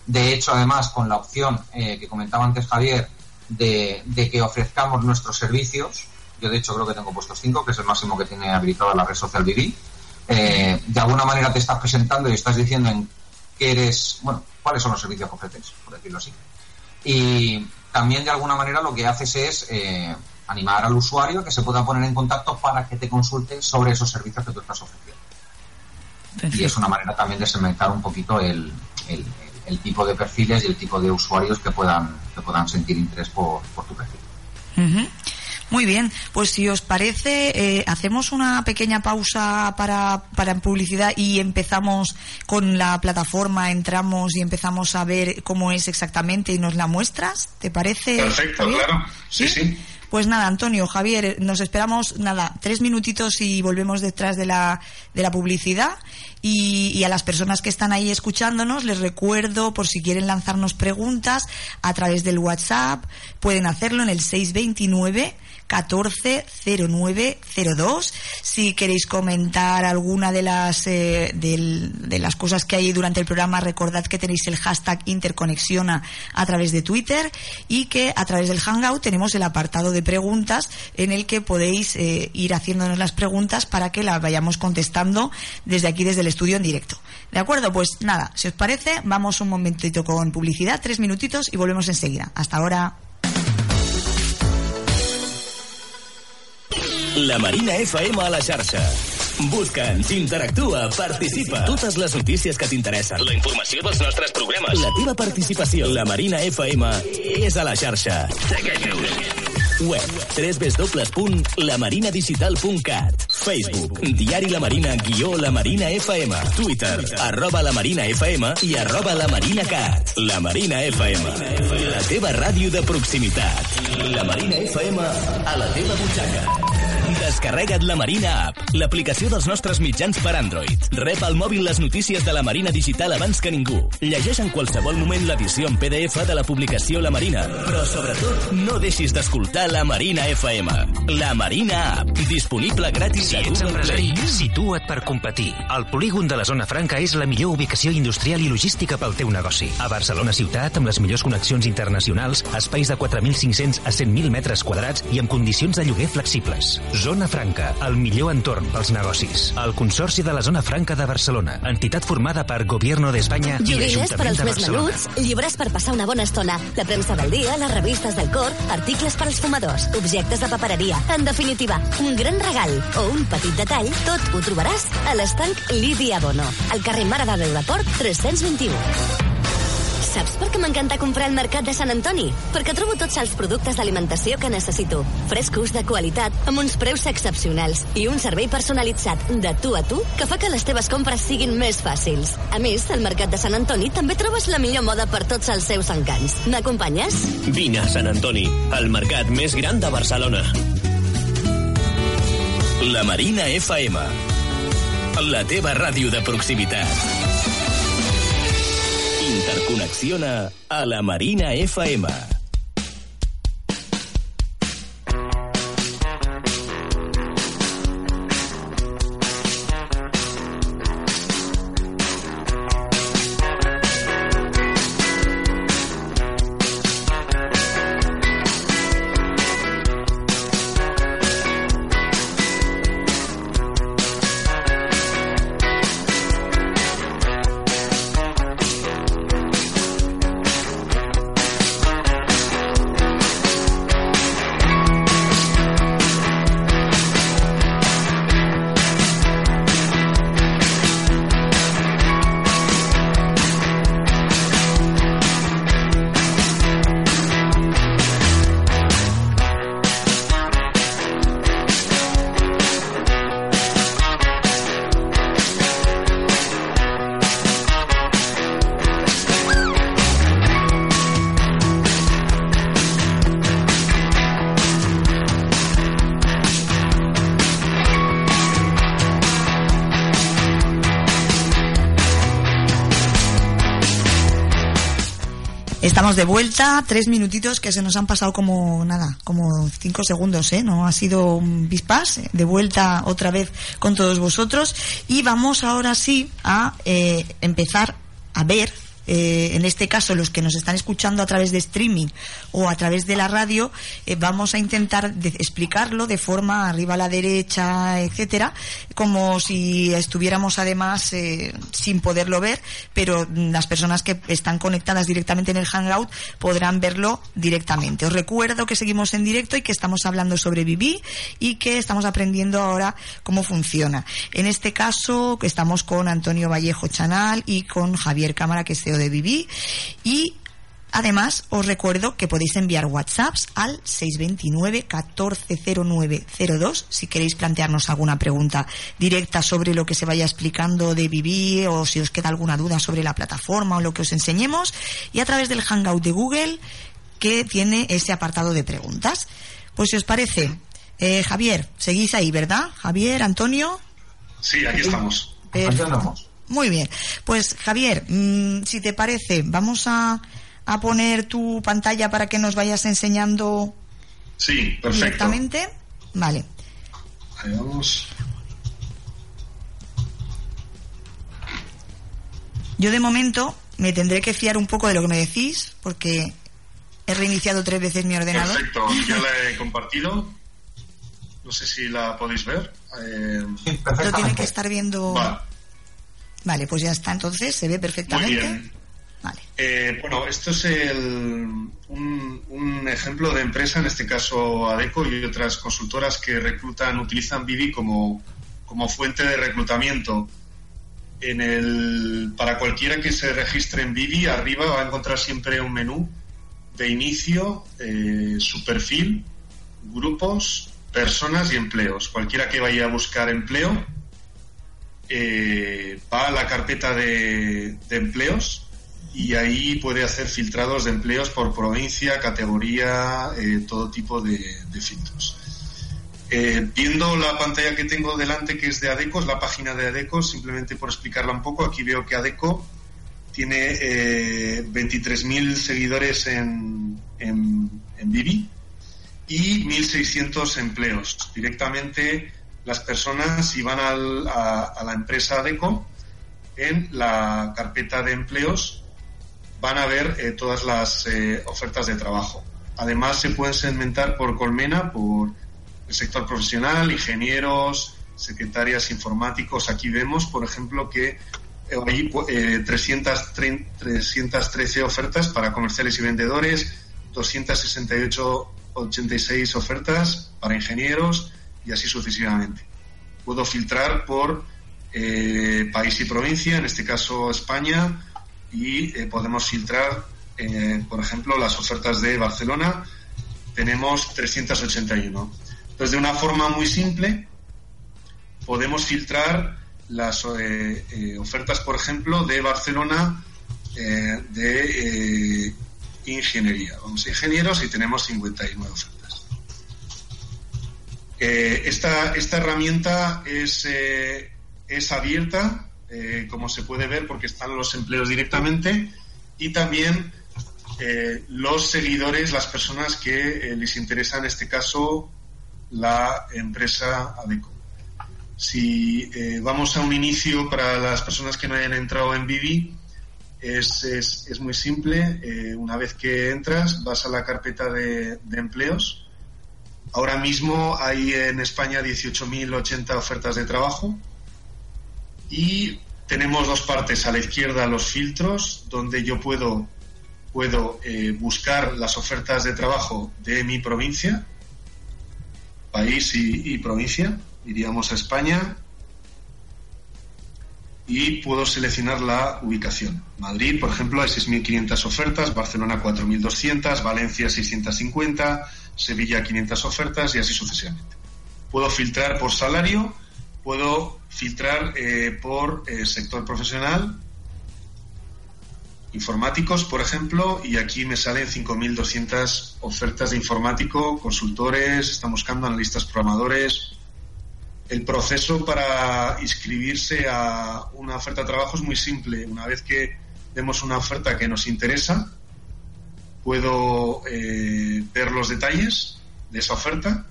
De hecho, además, con la opción eh, que comentaba antes Javier de, que ofrezcamos nuestros servicios, yo de hecho creo que tengo puestos cinco, que es el máximo que tiene habilitada la red social Vivi, eh, de alguna manera te estás presentando y estás diciendo en qué eres, bueno, cuáles son los servicios que ofreces, por decirlo así. Y también de alguna manera lo que haces es eh, animar al usuario a que se pueda poner en contacto para que te consulte sobre esos servicios que tú estás ofreciendo. Y es una manera también de segmentar un poquito el, el, tipo de perfiles y el tipo de usuarios que puedan, que puedan sentir interés por, tu perfil. Muy bien, pues si os parece, eh, hacemos una pequeña pausa para, para publicidad y empezamos con la plataforma, entramos y empezamos a ver cómo es exactamente y nos la muestras. ¿Te parece? Perfecto, claro. sí. sí. Pues nada, Antonio, Javier, nos esperamos, nada, tres minutitos y volvemos detrás de la, de la publicidad. Y, y, a las personas que están ahí escuchándonos, les recuerdo, por si quieren lanzarnos preguntas a través del WhatsApp, pueden hacerlo en el 629 140902. Si queréis comentar alguna de las eh, de, las cosas que hay durante el programa, recordad que tenéis el hashtag interconexiona a través de Twitter y que a través del Hangout tenemos el apartado de preguntas en el que podéis eh, ir haciéndonos las preguntas para que las vayamos contestando desde aquí, desde el estudio en directo. ¿De acuerdo? Pues nada, si os parece, vamos un momentito con publicidad, tres minutitos y volvemos enseguida. Hasta ahora. La Marina FM a la xarxa. Busca'ns, interactua, participa. Totes les notícies que t'interessen. La informació dels nostres programes. La teva participació. La Marina FM és a la xarxa. Segueix-nos. Web www.lamarinadigital.cat Facebook Diari La Marina guió La Marina FM Twitter arroba La Marina FM i arroba La Marina Cat La Marina FM La teva ràdio de proximitat La Marina FM a la teva butxaca Descarrega't la Marina App, l'aplicació dels nostres mitjans per Android. Rep al mòbil les notícies de la Marina Digital abans que ningú. Llegeix en qualsevol moment l'edició en PDF de la publicació La Marina. Però, sobretot, no deixis d'escoltar la Marina FM. La Marina App, disponible gratis si a Google empresari, Play. situa't per competir. El polígon de la Zona Franca és la millor ubicació industrial i logística pel teu negoci. A Barcelona ciutat, amb les millors connexions internacionals, espais de 4.500 a 100.000 metres quadrats i amb condicions de lloguer flexibles. Zona Franca, el millor entorn pels negocis. El Consorci de la Zona Franca de Barcelona, entitat formada per Gobierno d'Espanya i Joguines per als més menuts, llibres per passar una bona estona, la premsa del dia, les revistes del cor, articles per als fumadors, objectes de papereria. En definitiva, un gran regal o un petit detall, tot ho trobaràs a l'estanc Lídia Bono, al carrer Mare de Déu de Port 321. Saps per què m'encanta comprar al Mercat de Sant Antoni? Perquè trobo tots els productes d'alimentació que necessito. Frescos, de qualitat, amb uns preus excepcionals i un servei personalitzat de tu a tu que fa que les teves compres siguin més fàcils. A més, al Mercat de Sant Antoni també trobes la millor moda per tots els seus encants. M'acompanyes? Vine a Sant Antoni, el mercat més gran de Barcelona. La Marina FM. La teva ràdio de proximitat. Interconexiona a la Marina FM. Estamos de vuelta, tres minutitos que se nos han pasado como nada, como cinco segundos, ¿eh? No ha sido un bispas, de vuelta otra vez con todos vosotros y vamos ahora sí a eh, empezar a ver eh, en este caso los que nos están escuchando a través de streaming o a través de la radio, eh, vamos a intentar explicarlo de forma arriba a la derecha, etcétera, como si estuviéramos además eh, sin poderlo ver, pero las personas que están conectadas directamente en el Hangout podrán verlo directamente. Os recuerdo que seguimos en directo y que estamos hablando sobre Viví y que estamos aprendiendo ahora cómo funciona. En este caso estamos con Antonio Vallejo Chanal y con Javier Cámara, que es De Viví, y Además, os recuerdo que podéis enviar WhatsApps al 629 140902 si queréis plantearnos alguna pregunta directa sobre lo que se vaya explicando de Viví o si os queda alguna duda sobre la plataforma o lo que os enseñemos y a través del Hangout de Google que tiene ese apartado de preguntas. Pues si os parece, eh, Javier, seguís ahí, ¿verdad? Javier, Antonio. Sí, aquí estamos. Muy bien. Pues Javier, mm, si te parece, vamos a a poner tu pantalla para que nos vayas enseñando sí, perfecto. directamente? Vale. Ahí vamos. Yo de momento me tendré que fiar un poco de lo que me decís porque he reiniciado tres veces mi ordenador. Perfecto, ya la he compartido. No sé si la podéis ver. Eh... Lo tiene que estar viendo. Vale. Vale. pues ya está, entonces se ve perfectamente. Muy bien. Eh, bueno, esto es un, ejemplo de empresa, en este caso ADECO y otras consultoras que reclutan, utilizan Vivi como, fuente de reclutamiento. En el, para cualquiera que se registre en Vivi, arriba va a encontrar siempre un menú de inicio, eh, su perfil, grupos, personas y empleos. Cualquiera que vaya a buscar empleo eh, va a la carpeta de empleos y ahí puede hacer filtrados de empleos por provincia, categoría, eh, todo tipo de, filtros. Eh, viendo la pantalla que tengo delante, que es de ADECO, es la página de ADECO, simplemente por explicarla un poco, aquí veo que ADECO tiene eh, 23.000 seguidores en, en, en Vivi y 1.600 empleos. Directamente las personas, si van a, la empresa ADECO, en la carpeta de empleos van a ver eh, todas las eh, ofertas de trabajo. Además, se pueden segmentar por colmena, por el sector profesional, ingenieros, secretarias informáticos. Aquí vemos, por ejemplo, que eh, hay 313 ofertas para comerciales y vendedores, 268, 86 ofertas para ingenieros y así sucesivamente. Puedo filtrar por país y provincia, en este caso España, y eh, podemos filtrar, eh, por ejemplo, las ofertas de Barcelona. Tenemos 381. Entonces, de una forma muy simple, podemos filtrar las eh, ofertas, por ejemplo, de Barcelona de ingeniería. Vamos a ingenieros y tenemos 59 ofertas. Esta, esta herramienta es, es abierta eh, como se puede ver, porque están los empleos directamente, y también eh, los seguidores, las personas que eh, les interesa en este caso la empresa ADECO. Si vamos a un inicio para las personas que no hayan entrado en Vivi, es, es, muy simple. una vez que entras, vas a la carpeta de empleos. Ahora mismo hay en España 18.080 ofertas de trabajo y tenemos dos partes. A la izquierda los filtros, donde yo puedo, puedo eh, buscar las ofertas de trabajo de mi provincia, país y, provincia, iríamos a España, y puedo seleccionar la ubicación. Madrid, por ejemplo, hay 6.500 ofertas, Barcelona 4.200, Valencia 650, Sevilla 500 ofertas y así sucesivamente. Puedo filtrar por salario puedo filtrar eh, por eh, sector profesional, informáticos, por ejemplo, y aquí me salen 5.200 ofertas de informático, consultores, están buscando analistas programadores. El proceso para inscribirse a una oferta de trabajo es muy simple. Una vez que vemos una oferta que nos interesa, puedo eh, ver los detalles de esa oferta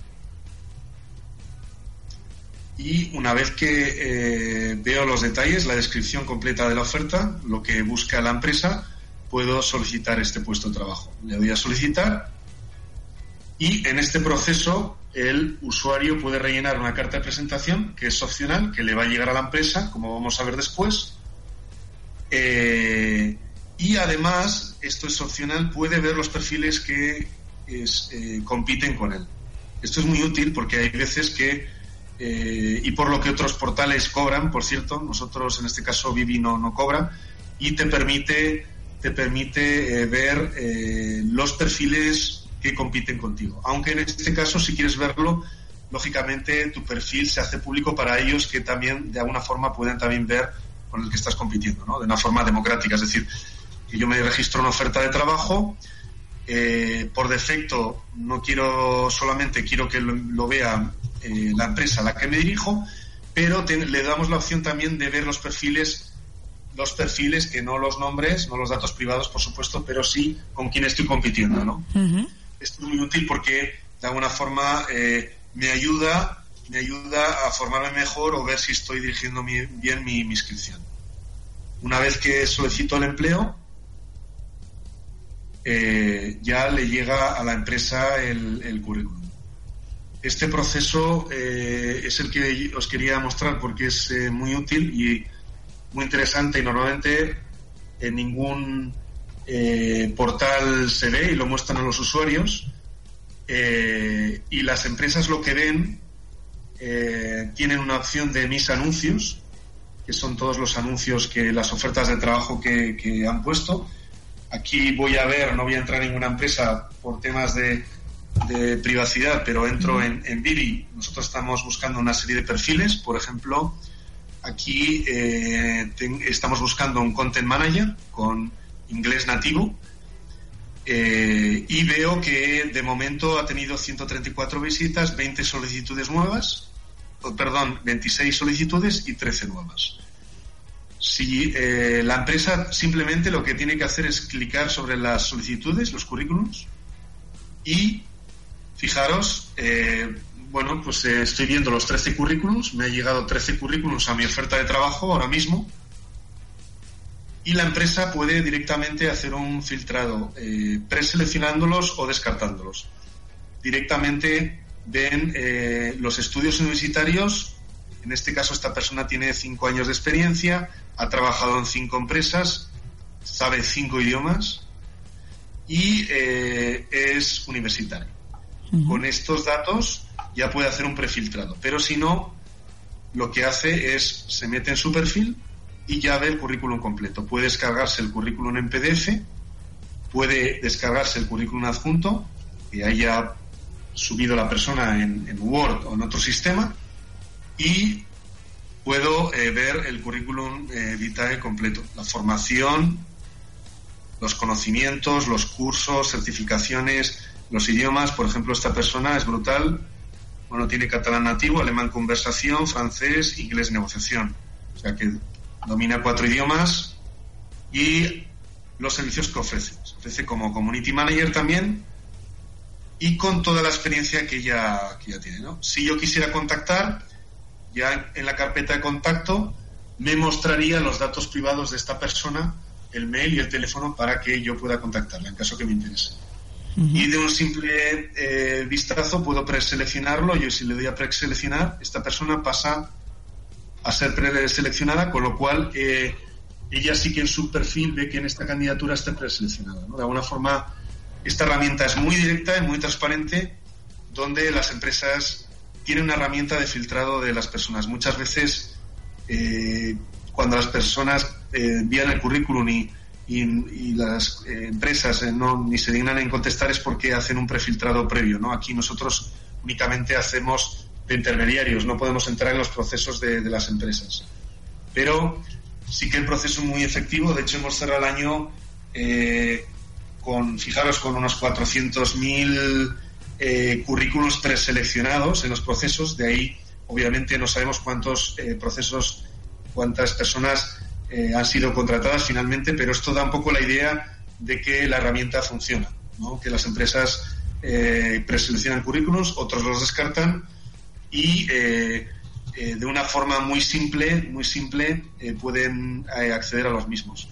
y una vez que eh, veo los detalles, la descripción completa de la oferta, lo que busca la empresa, puedo solicitar este puesto de trabajo. Le doy a solicitar y en este proceso el usuario puede rellenar una carta de presentación que es opcional, que le va a llegar a la empresa, como vamos a ver después. Eh, y además, esto es opcional, puede ver los perfiles que eh, compiten con él. Esto es muy útil porque hay veces que, eh, y por lo que otros portales cobran, por cierto, nosotros en este caso Vivi no, no cobra, y te permite, te permite ver los perfiles que compiten contigo. Aunque en este caso, si quieres verlo, lógicamente tu perfil se hace público para ellos que también de alguna forma pueden también ver con el que estás compitiendo, ¿no? De una forma democrática. Es decir, que yo me registro una oferta de trabajo, eh, por defecto no quiero solamente quiero que lo, vea eh, la empresa a la que me dirijo, pero le damos la opción también de ver los perfiles los perfiles que no los nombres, no los datos privados, por supuesto, pero sí con quién estoy compitiendo, ¿no? esto es muy útil porque de alguna forma eh, me ayuda me ayuda a formarme mejor o ver si estoy dirigiendo bien mi, inscripción. Una vez que solicito el empleo, eh, ya le llega a la empresa el, currículum. Este proceso eh, es el que os quería mostrar porque es muy útil y muy interesante y normalmente en ningún eh, portal se ve y lo muestran a los usuarios eh, y las empresas lo que ven eh, tienen una opción de mis anuncios que son todos los anuncios que las ofertas de trabajo que, han puesto aquí voy a ver no voy a entrar en ninguna empresa por temas de, privacidad pero entro en, en nosotros estamos buscando una serie de perfiles por ejemplo aquí estamos buscando un content manager con inglés nativo. Eh, y veo que de momento ha tenido 134 visitas, 20 solicitudes nuevas, perdón, 26 solicitudes y 13 nuevas. Si eh, la empresa simplemente lo que tiene que hacer es clicar sobre las solicitudes, los currículums, y fijaros, eh, bueno, pues estoy viendo los 13 currículums, me ha llegado 13 currículums a mi oferta de trabajo ahora mismo, y la empresa puede directamente hacer un filtrado, eh, preseleccionándolos o descartándolos. Directamente ven eh, los estudios universitarios, en este caso esta persona tiene cinco años de experiencia, ha trabajado en cinco empresas, sabe cinco idiomas y eh, es universitario. Con estos datos ya puede hacer un prefiltrado, pero si no, lo que hace es se mete en su perfil, y ya ve el currículum completo. Puede descargarse el currículum en PDF, puede descargarse el currículum adjunto, que haya subido la persona en, Word o en otro sistema, y puedo eh, ver el currículum eh, vitae completo, la formación, los conocimientos, los cursos, certificaciones, los idiomas. Por ejemplo, esta persona es brutal. Bueno, tiene catalán nativo, alemán conversación, francés, inglés negociación. O sea que domina cuatro idiomas y los servicios que ofrece. Se ofrece como Community Manager también y con toda la experiencia que ya, que ya tiene. ¿no? Si yo quisiera contactar, ya en la carpeta de contacto me mostraría los datos privados de esta persona, el mail y el teléfono para que yo pueda contactarla en caso que me interese. Y de un simple eh, vistazo puedo preseleccionarlo. Yo si le doy a preseleccionar, esta persona pasa a ser preseleccionada, con lo cual eh, ella sí que en su perfil ve que en esta candidatura está preseleccionada. ¿no? De alguna forma, esta herramienta es muy directa y muy transparente, donde las empresas tienen una herramienta de filtrado de las personas. Muchas veces, eh, cuando las personas eh, envían el currículum y, las empresas no, ni se dignan en contestar es porque hacen un prefiltrado previo. ¿no? Aquí nosotros únicamente hacemos de intermediarios, no podemos entrar en los procesos de, las empresas. Pero sí que el proceso es muy efectivo, de hecho hemos cerrado el año eh, con, fijaros, con unos 400.000 eh, currículos preseleccionados en los procesos, de ahí obviamente no sabemos cuántos eh, procesos, cuántas personas eh, han sido contratadas finalmente, pero esto da un poco la idea de que la herramienta funciona, ¿no? que las empresas preseleccionan currículos, otros los descartan y eh, de una forma muy simple, muy simple, pueden acceder a los mismos.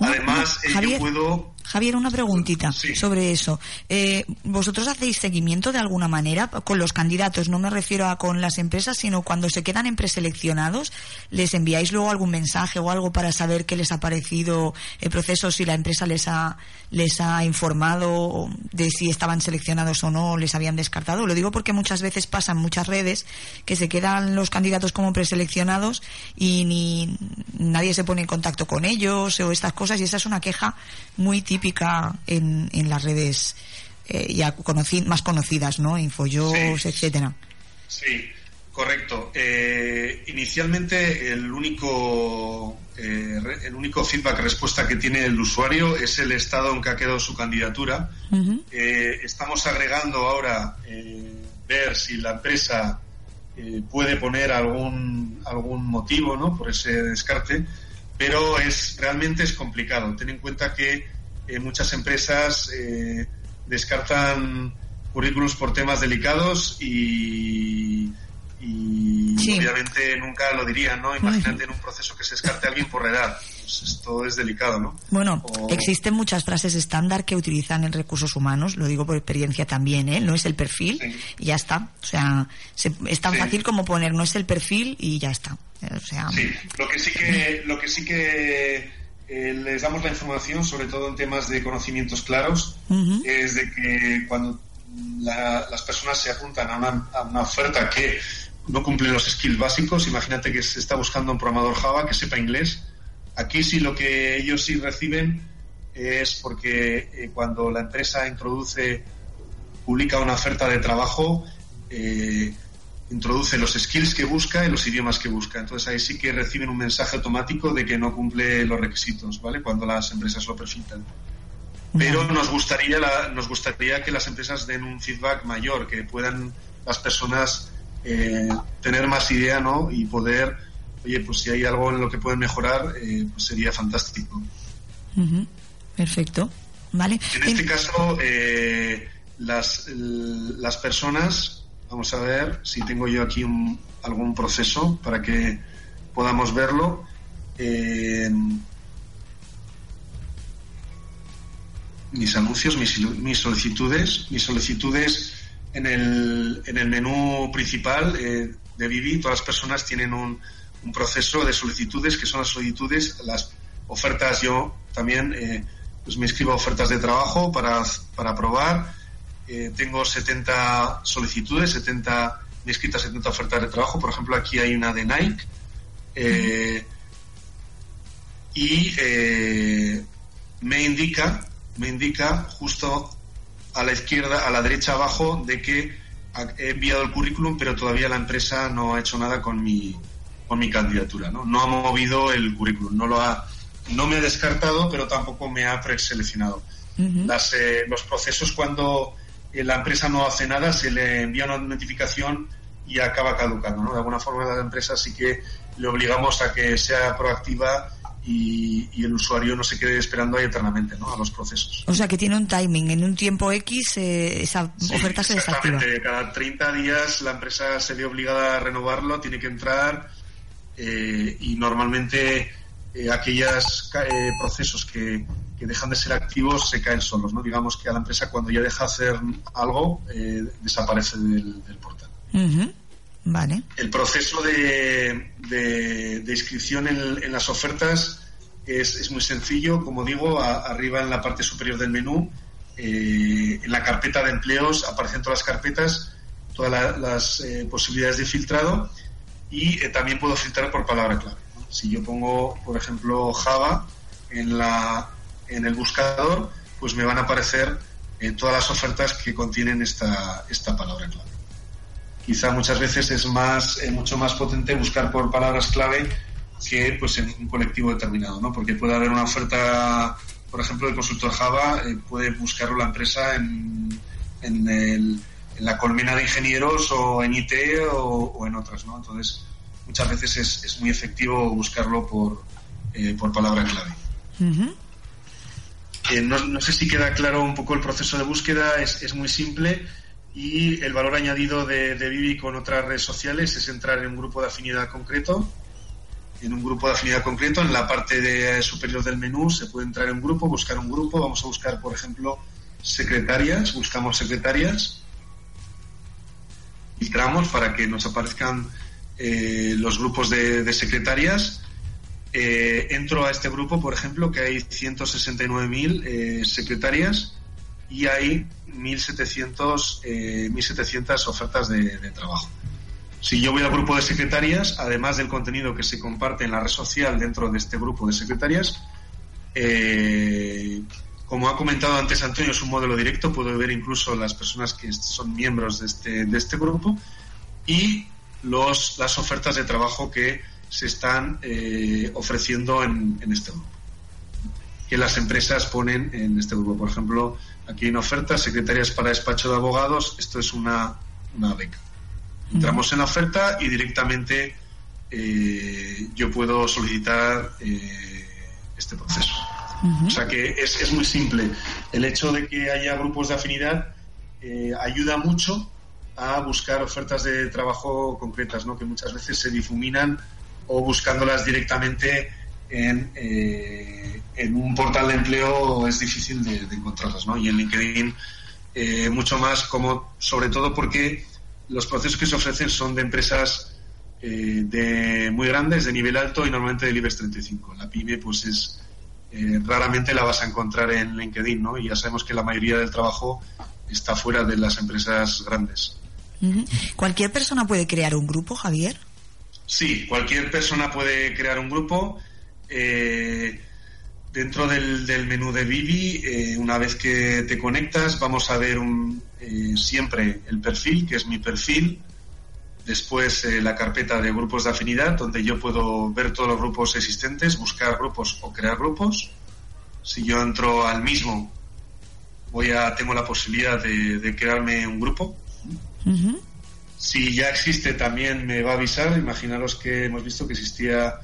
Además, yo puedo Javier, una preguntita sobre eso. Eh, ¿Vosotros hacéis seguimiento de alguna manera con los candidatos? No me refiero a con las empresas, sino cuando se quedan en preseleccionados, ¿les enviáis luego algún mensaje o algo para saber qué les ha parecido el proceso, si la empresa les ha, les ha informado de si estaban seleccionados o no, les habían descartado? Lo digo porque muchas veces pasan muchas redes que se quedan los candidatos como preseleccionados y ni nadie se pone en contacto con ellos o estas cosas y esa es una queja muy típica típica en, en las redes eh, ya más conocidas, ¿no? Infojobs, etcétera. Sí, correcto. Eh, inicialmente el único eh, el único feedback respuesta que tiene el usuario es el estado en que ha quedado su candidatura. estamos agregando ahora ver si la empresa puede poner algún algún motivo, ¿no? Por ese descarte, pero es realmente es complicado. Ten en cuenta que eh, muchas empresas eh, descartan currículos por temas delicados y, obviamente nunca lo dirían, ¿no? Imagínate en un proceso que se descarte a alguien por edad. Pues esto es delicado, ¿no? Bueno, existen muchas frases estándar que utilizan en recursos humanos, lo digo por experiencia también, ¿eh? No es el perfil y ya está. O sea, es tan fácil como poner no es el perfil y ya está. O sea, sí, lo que sí que, lo que sí que eh, les damos la información, sobre todo en temas de conocimientos claros, es de que cuando las personas se apuntan a una, oferta que no cumple los skills básicos, imagínate que se está buscando un programador Java que sepa inglés, aquí sí lo que ellos sí reciben es porque eh, cuando la empresa introduce, publica una oferta de trabajo, eh, introduce los skills que busca y los idiomas que busca. Entonces ahí sí que reciben un mensaje automático de que no cumple los requisitos, ¿vale? Cuando las empresas lo presentan. Pero nos gustaría, nos gustaría que las empresas den un feedback mayor, que puedan las personas eh, tener más idea, ¿no? Y poder, oye, pues si hay algo en lo que pueden mejorar, eh, pues sería fantástico. Perfecto, ¿vale? En este caso, eh, las, las personas Vamos a ver si tengo yo aquí algún proceso para que podamos verlo. Eh, mis anuncios, mis, solicitudes, mis solicitudes en el, en el menú principal eh, de Vivi, todas las personas tienen un, proceso de solicitudes que son las solicitudes, las ofertas. Yo también eh, pues me inscribo a ofertas de trabajo para, para probar eh, tengo 70 solicitudes, 70, me he escrito 70 ofertas de trabajo. Por ejemplo, aquí hay una de Nike. Eh, y eh, me indica, me indica justo a la izquierda, a la derecha abajo, de que he enviado el currículum, pero todavía la empresa no ha hecho nada con mi, con mi candidatura, ¿no? No ha movido el currículum, no lo ha, no me ha descartado, pero tampoco me ha preseleccionado. Las, los procesos cuando la empresa no hace nada, se le envía una notificación y acaba caducando. ¿no? De alguna forma la empresa sí que le obligamos a que sea proactiva y, el usuario no se quede esperando ahí eternamente ¿no? a los procesos. O sea que tiene un timing, en un tiempo X eh, esa oferta se desactiva. Cada 30 días la empresa se ve obligada a renovarlo, tiene que entrar eh, y normalmente eh, aquellos eh, procesos que, dejan de ser activos se caen solos, ¿no? Digamos que a la empresa cuando ya deja hacer algo eh, desaparece del, portal. Vale. El proceso de, de, inscripción en, las ofertas es, muy sencillo, como digo, arriba en la parte superior del menú, en la carpeta de empleos aparecen todas las carpetas, todas las posibilidades de filtrado y también puedo filtrar por palabra clave. Si yo pongo, por ejemplo, Java en, la, en el buscador, pues me van a aparecer eh, todas las ofertas que contienen esta, esta palabra clave. Quizá muchas veces es más, eh, mucho más potente buscar por palabras clave que pues, en un colectivo determinado, ¿no? Porque puede haber una oferta, por ejemplo, el consultor Java, eh, puede buscarlo la empresa en, en, el, en, la colmena de ingenieros o en IT o, o en otras, ¿no? Entonces, muchas veces es, muy efectivo buscarlo por, eh, por palabra clave. Eh, no, sé si queda claro un poco el proceso de búsqueda, es, muy simple Y el valor añadido de, de Vivi con otras redes sociales es entrar en un grupo de afinidad concreto. En un grupo de afinidad concreto, en la parte de, superior del menú se puede entrar en un grupo, buscar un grupo. Vamos a buscar, por ejemplo, secretarias. Buscamos secretarias. Filtramos para que nos aparezcan eh, los grupos de, secretarias. Eh, entro a este grupo, por ejemplo, que hay 169.000 eh, secretarias y hay 1.700, 1.700 ofertas de, trabajo. Si yo voy al grupo de secretarias, además del contenido que se comparte en la red social dentro de este grupo de secretarias, como ha comentado antes Antonio, es un modelo directo, puedo ver incluso las personas que son miembros de este, de este grupo y los, las ofertas de trabajo que se están eh, ofreciendo en, este grupo. Que las empresas ponen en este grupo. Por ejemplo, aquí hay una oferta, secretarias para despacho de abogados, esto es una, una beca. Entramos en la oferta y directamente eh, yo puedo solicitar eh, este proceso. O sea que es, es, muy simple. El hecho de que haya grupos de afinidad ayuda mucho a buscar ofertas de trabajo concretas, ¿no? que muchas veces se difuminan o buscándolas directamente en, eh, en un portal de empleo es difícil de, encontrarlas. ¿no? Y en LinkedIn eh, mucho más, como sobre todo porque los procesos que se ofrecen son de empresas eh, de muy grandes, de nivel alto y normalmente del IBEX 35. La pyme pues es raramente la vas a encontrar en LinkedIn, ¿no? Y ya sabemos que la mayoría del trabajo está fuera de las empresas grandes. ¿Cualquier persona puede crear un grupo, Javier? Sí, cualquier persona puede crear un grupo. Eh, dentro del, menú de Vivi, eh, una vez que te conectas, vamos a ver un, eh, siempre el perfil, que es mi perfil. Después la carpeta de grupos de afinidad, donde yo puedo ver todos los grupos existentes, buscar grupos o crear grupos. Si yo entro al mismo, voy a tengo la posibilidad de crearme un grupo si ya existe, también me va a avisar. Imaginaros que hemos visto que existía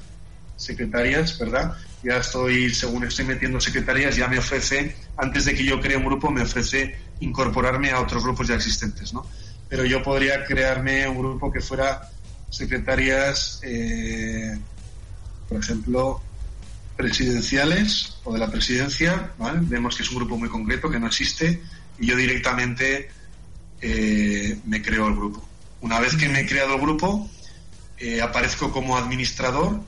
secretarias, ¿verdad? Ya estoy, según estoy metiendo secretarias, ya me ofrece, antes de que yo cree un grupo, me ofrece incorporarme a otros grupos ya existentes, ¿no? Pero yo podría crearme un grupo que fuera secretarias, eh, por ejemplo, presidenciales o de la presidencia, ¿vale? Vemos que es un grupo muy concreto, que no existe, y yo directamente eh, me creo el grupo. Una vez que me he creado el grupo, eh, aparezco como administrador.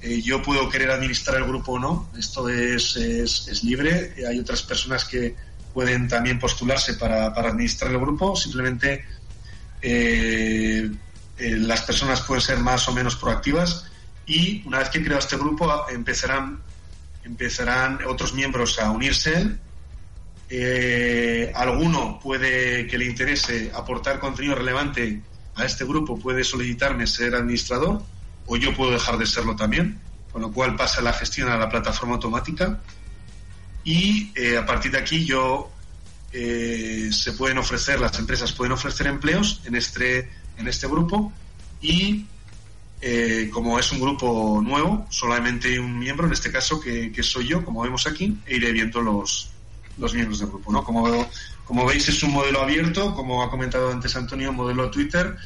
Eh, yo puedo querer administrar el grupo o no, esto es, es, libre. hay otras personas que pueden también postularse para, administrar el grupo. Simplemente las personas pueden ser más o menos proactivas y una vez que he creado este grupo empezarán, empezarán otros miembros a unirse eh, alguno puede que le interese aportar contenido relevante a este grupo, puede solicitarme ser administrador o yo puedo dejar de serlo también, con lo cual pasa la gestión a la plataforma automática. Y eh, a partir de aquí yo eh, se pueden ofrecer, las empresas pueden ofrecer empleos en este, en este grupo y como es un grupo nuevo, solamente un miembro, en este caso que soy yo, como vemos aquí, e iré viendo los, los miembros del grupo. ¿no? Como, como veis, es un modelo abierto, como ha comentado antes Antonio, un modelo Twitter.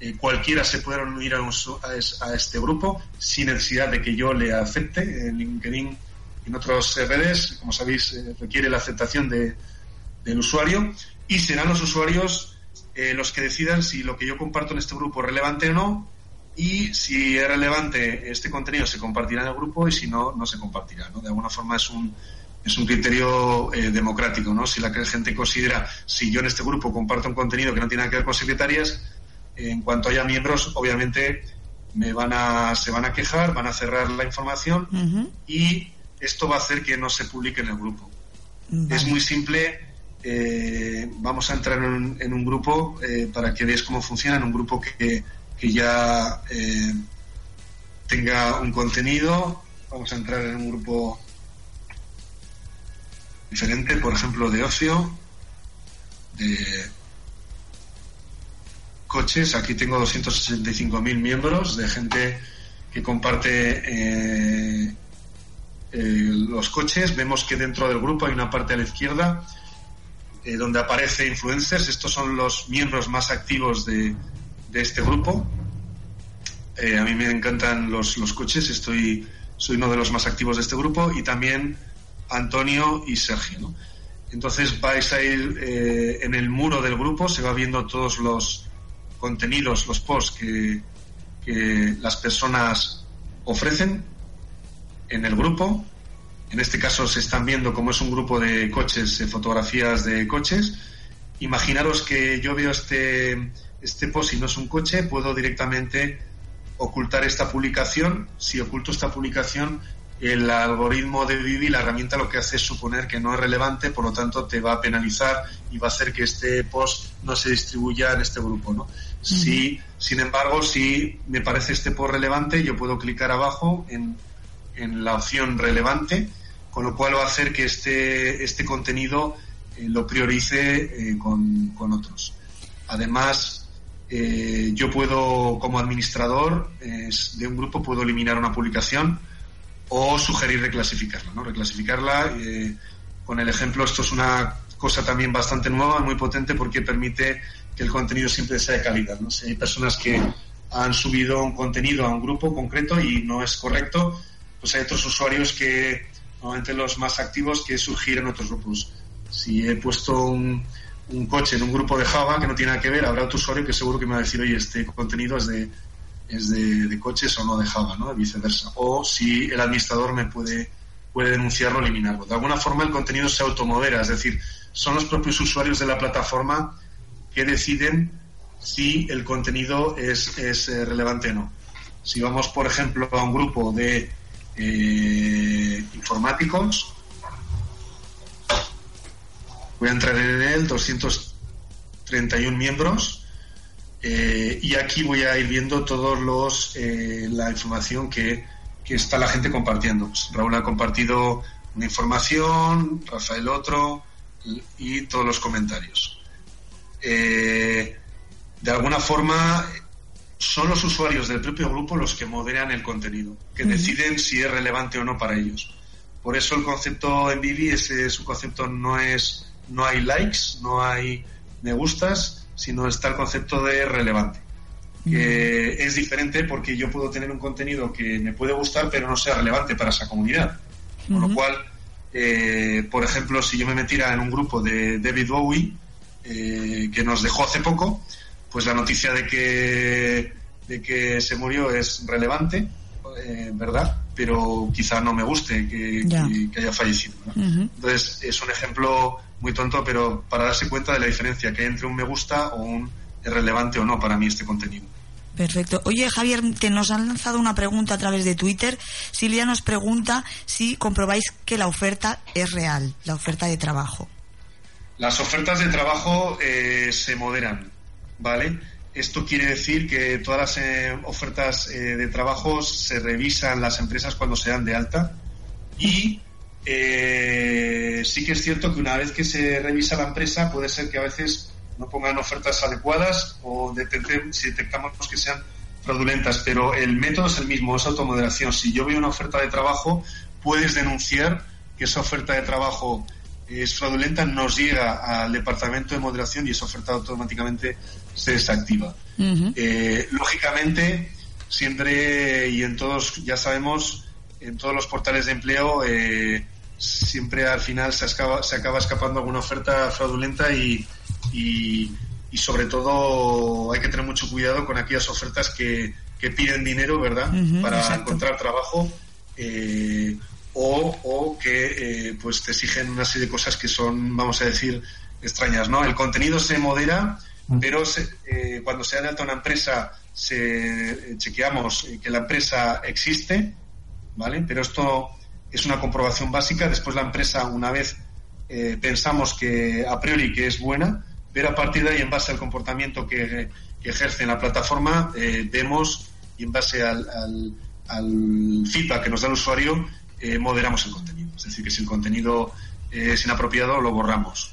Eh, cualquiera se puede unir a, a, este grupo sin necesidad de que yo le acepte. En LinkedIn y en otros redes, como sabéis, eh, requiere la aceptación de, del usuario y serán los usuarios eh, los que decidan si lo que yo comparto en este grupo es relevante o no y si es relevante este contenido se compartirá en el grupo y si no, no se compartirá. ¿no? De alguna forma es un, es un criterio eh, democrático, ¿no? Si la gente considera, si yo en este grupo comparto un contenido que no tiene nada que ver con secretarias, en cuanto haya miembros, obviamente me van a, se van a quejar, van a cerrar la información y esto va a hacer que no se publique en el grupo. Es muy simple. Eh, vamos a entrar en, un grupo eh, para que veáis cómo funciona, en un grupo que, que ya tenga un contenido. Vamos a entrar en un grupo diferente, por ejemplo, de ocio, de coches. Aquí tengo 265.000 miembros de gente que comparte eh, eh, los coches. Vemos que dentro del grupo hay una parte a la izquierda eh, donde aparece influencers. Estos son los miembros más activos de, este grupo. Eh, a mí me encantan los, los, coches, estoy, soy uno de los más activos de este grupo y también Antonio y Sergio. Entonces vais a ir eh, en el muro del grupo, se va viendo todos los contenidos, los posts que, las personas ofrecen en el grupo. En este caso se están viendo como es un grupo de coches, fotografías de coches. Imaginaros que yo veo este, este post y no es un coche, puedo directamente ocultar esta publicación. Si oculto esta publicación, el algoritmo de Vivi, la herramienta, lo que hace es suponer que no es relevante, por lo tanto te va a penalizar y va a hacer que este post no se distribuya en este grupo. ¿no? Si, sin embargo, si me parece este post relevante, yo puedo clicar abajo en, la opción relevante, con lo cual va a hacer que este, este contenido eh, lo priorice eh, con, otros. Además, eh, yo puedo, como administrador de un grupo, puedo eliminar una publicación o sugerir reclasificarla. ¿no? Reclasificarla, con el ejemplo, esto es una cosa también bastante nueva, muy potente, porque permite que el contenido siempre sea de calidad. ¿no? Si hay personas que han subido un contenido a un grupo concreto y no es correcto, pues hay otros usuarios que, normalmente los más activos, que sugieren otros grupos. Si he puesto un, un coche en un grupo de Java que no tiene nada que ver, habrá otro usuario que seguro que me va a decir, oye, este contenido es de, es de, coches o no de Java, ¿no? Viceversa. O si el administrador me puede, puede denunciarlo o eliminarlo. De alguna forma el contenido se automodera, es decir, son los propios usuarios de la plataforma que deciden si el contenido es, es eh, relevante o no. Si vamos, por ejemplo, a un grupo de eh, informáticos, voy a entrar en él, 231 miembros, eh, y aquí voy a ir viendo todos los la información que, que, está la gente compartiendo. Pues Raúl ha compartido una información, Rafael otro, y todos los comentarios. Eh, de alguna forma son los usuarios del propio grupo los que moderan el contenido, que deciden si es relevante o no para ellos. Por eso el concepto en Vivi, ese su concepto no es no hay likes, no hay me gustas, sino está el concepto de relevante. Que es diferente porque yo puedo tener un contenido que me puede gustar, pero no sea relevante para esa comunidad. Con lo cual, eh, por ejemplo, si yo me metiera en un grupo de David Bowie, eh, que nos dejó hace poco, pues la noticia de que, de que se murió es relevante, eh, ¿verdad? Pero quizá no me guste que, haya fallecido. Entonces, es un ejemplo muy tonto, pero para darse cuenta de la diferencia que hay entre un me gusta o un es relevante o no para mí este contenido. Perfecto. Oye, Javier, que nos han lanzado una pregunta a través de Twitter. Silvia nos pregunta si comprobáis que la oferta es real, la oferta de trabajo. Las ofertas de trabajo eh, se moderan, ¿vale? Esto quiere decir que todas las eh, ofertas eh, de trabajo se revisan las empresas cuando se dan de alta y sí que es cierto que una vez que se revisa la empresa puede ser que a veces no pongan ofertas adecuadas o si detectamos que sean fraudulentas, pero el método es el mismo, es automoderación. Si yo veo una oferta de trabajo, puedes denunciar que esa oferta de trabajo es fraudulenta, nos llega al departamento de moderación y esa oferta automáticamente se desactiva. Eh, lógicamente, siempre y en todos, ya sabemos, en todos los portales de empleo, eh, siempre al final se acaba, se acaba escapando alguna oferta fraudulenta y, y, sobre todo hay que tener mucho cuidado con aquellas ofertas que, que piden dinero, ¿verdad? Para encontrar trabajo. Eh, o, que eh, pues te exigen una serie de cosas que son, vamos a decir, extrañas, ¿no? El contenido se modera, mm. pero eh, cuando se da de alta una empresa, se, eh, chequeamos que la empresa existe, ¿vale? Pero esto es una comprobación básica. Después la empresa, una vez pensamos que a priori que es buena, pero a partir de ahí, en base al comportamiento que, ejerce en la plataforma, vemos y en base al, al, al feedback que nos da el usuario, eh, moderamos el contenido. Es decir, que si el contenido es inapropiado, lo borramos.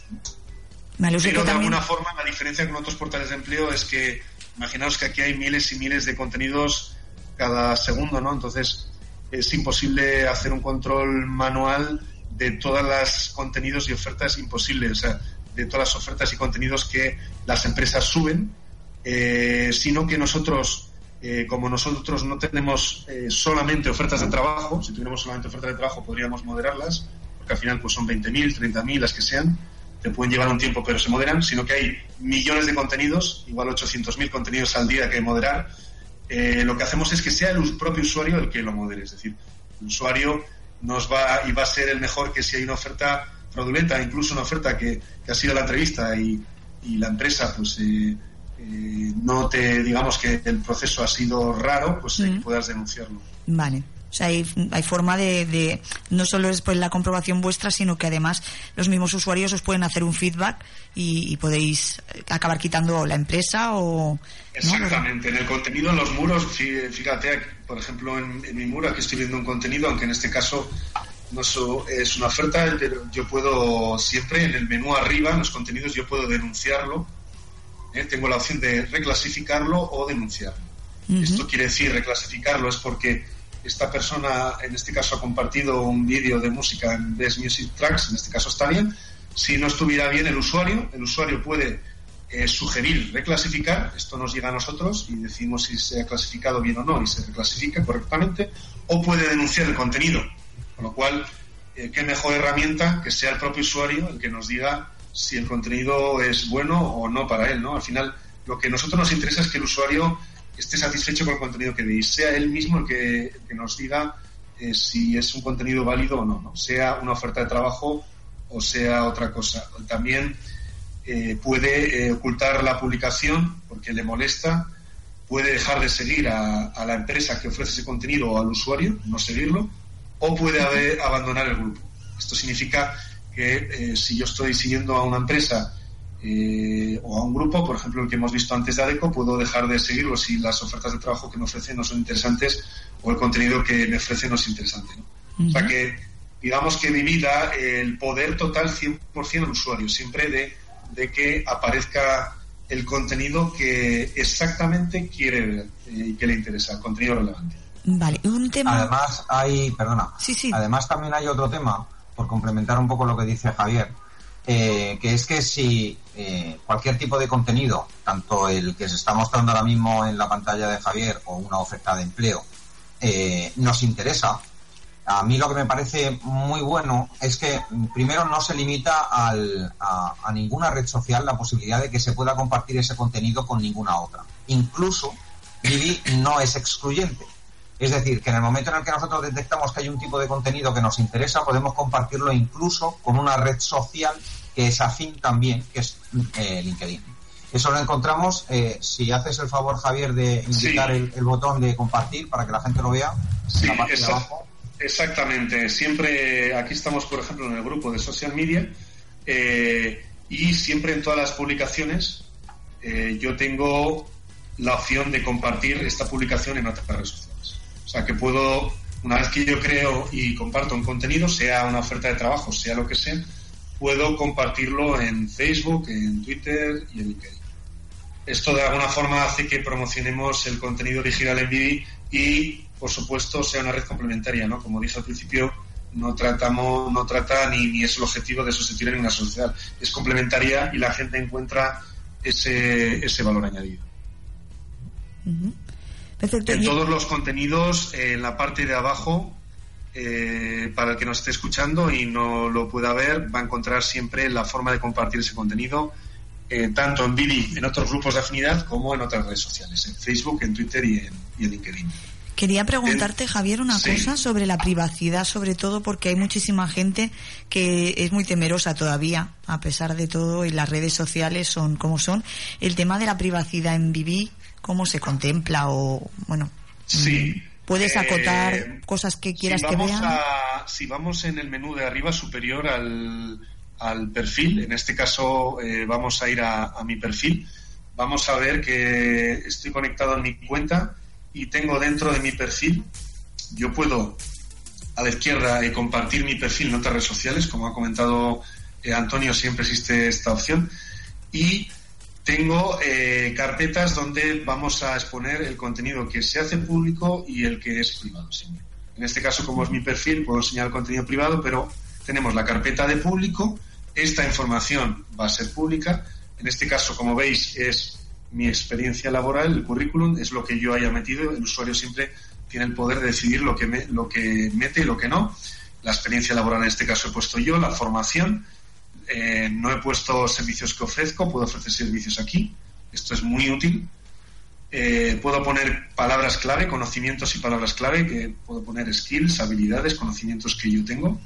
Pero de alguna forma la diferencia con otros portales de empleo es que imaginaos que aquí hay miles y miles de contenidos cada segundo, ¿no? Entonces es imposible hacer un control manual de todas las contenidos y ofertas imposible. O sea, de todas las ofertas y contenidos que las empresas suben, eh, sino que nosotros, eh, como nosotros no tenemos eh, solamente ofertas de trabajo, si tuviéramos solamente ofertas de trabajo podríamos moderarlas, porque al final pues son 20.000, 30.000, las que sean, te pueden llevar un tiempo pero se moderan, sino que hay millones de contenidos, igual 800.000 contenidos al día que moderar. Lo que hacemos es que sea el propio usuario el que lo modere, es decir, el usuario nos va y va a ser el mejor que si hay una oferta fraudulenta, incluso una oferta que, ha sido la entrevista y, la empresa pues eh, eh, no te digamos que el proceso ha sido raro, pues mm. puedas denunciarlo. Vale. O sea, hay, hay forma de, no solo después la comprobación vuestra, sino que además los mismos usuarios os pueden hacer un feedback y, podéis acabar quitando la empresa o... Exactamente. En el contenido, en los muros, fíjate, por ejemplo, en, mi muro aquí estoy viendo un contenido, aunque en este caso no es una oferta, pero yo puedo siempre en el menú arriba, en los contenidos, yo puedo denunciarlo. ¿eh? Tengo la opción de reclasificarlo o denunciarlo. Esto quiere decir reclasificarlo es porque esta persona, en este caso, ha compartido un vídeo de música en Best Music Tracks, en este caso está bien. Si no estuviera bien el usuario, el usuario puede eh, sugerir reclasificar, esto nos llega a nosotros y decimos si se ha clasificado bien o no y se reclasifica correctamente, o puede denunciar el contenido. Con lo cual, eh, qué mejor herramienta que sea el propio usuario el que nos diga si el contenido es bueno o no para él, ¿no? Al final, lo que a nosotros nos interesa es que el usuario esté satisfecho con el contenido que veis, sea él mismo el que, nos diga eh, si es un contenido válido o no, no, sea una oferta de trabajo o sea otra cosa. También eh, puede eh, ocultar la publicación porque le molesta, puede dejar de seguir a, la empresa que ofrece ese contenido o al usuario, no seguirlo, o puede abandonar el grupo. Esto significa que si yo estoy siguiendo a una empresa eh, o a un grupo, por ejemplo el que hemos visto antes de ADECO, puedo dejar de seguirlo si las ofertas de trabajo que me ofrecen no son interesantes o el contenido que me ofrece no es interesante. O sea que digamos que mi vida, el poder total 100% al usuario, siempre de, de, que aparezca el contenido que exactamente quiere ver eh, y que le interesa, el contenido relevante. Vale, un tema. Además, hay, perdona, sí, sí. además también hay otro tema, por complementar un poco lo que dice Javier, eh, que es que si eh, cualquier tipo de contenido, tanto el que se está mostrando ahora mismo en la pantalla de Javier o una oferta de empleo, eh, nos interesa, a mí lo que me parece muy bueno es que primero no se limita al, a, a, ninguna red social la posibilidad de que se pueda compartir ese contenido con ninguna otra. Incluso Vivi no es excluyente. Es decir, que en el momento en el que nosotros detectamos que hay un tipo de contenido que nos interesa, podemos compartirlo incluso con una red social que es afín también, que es eh, LinkedIn. Eso lo encontramos, eh, si haces el favor, Javier, de indicar el, botón de compartir para que la gente lo vea. Sí, exactamente. Siempre aquí estamos, por ejemplo, en el grupo de social media eh, y siempre en todas las publicaciones yo tengo la opción de compartir esta publicación en otras redes sociales. O sea, que puedo, una vez que yo creo y comparto un contenido, sea una oferta de trabajo, sea lo que sea, puedo compartirlo en Facebook, en Twitter y en LinkedIn. Esto de alguna forma hace que promocionemos el contenido original en Vivi y, por supuesto, sea una red complementaria, ¿no? Como dije al principio, no tratamos, no trata ni, ni es el objetivo de sustituir en una sociedad. Es complementaria y la gente encuentra ese, ese valor añadido. En todos los contenidos, en la parte de abajo, eh, para el que nos esté escuchando y no lo pueda ver, va a encontrar siempre la forma de compartir ese contenido, eh, tanto en Billy, en otros grupos de afinidad, como en otras redes sociales, en Facebook, en Twitter y en, LinkedIn. Quería preguntarte, Javier, una cosa sobre la privacidad, sobre todo porque hay muchísima gente que es muy temerosa todavía, a pesar de todo, y las redes sociales son como son. El tema de la privacidad en Vivi, cómo se contempla o, bueno. Sí. Mm, ¿Puedes acotar eh, cosas que quieras que vean? si vamos en el menú de arriba superior al, al perfil, en este caso eh, vamos a ir a, mi perfil, vamos a ver que estoy conectado a mi cuenta y tengo dentro de mi perfil, yo puedo a la izquierda eh, compartir mi perfil en otras redes sociales, como ha comentado Antonio, siempre existe esta opción, y tengo eh, carpetas donde vamos a exponer el contenido que se hace público y el que es privado. En este caso, como es mi perfil, puedo enseñar el contenido privado, pero tenemos la carpeta de público Esta información va a ser pública. En este caso, como veis, es mi experiencia laboral, el currículum, es lo que yo haya metido. El usuario siempre tiene el poder de decidir lo que, lo que mete y lo que no. La experiencia laboral en este caso he puesto yo, la formación. Eh, no he puesto servicios que ofrezco, puedo ofrecer servicios aquí. Esto es muy útil. Eh, puedo poner palabras clave, conocimientos y palabras clave, que puedo poner skills, habilidades, conocimientos que yo tengo.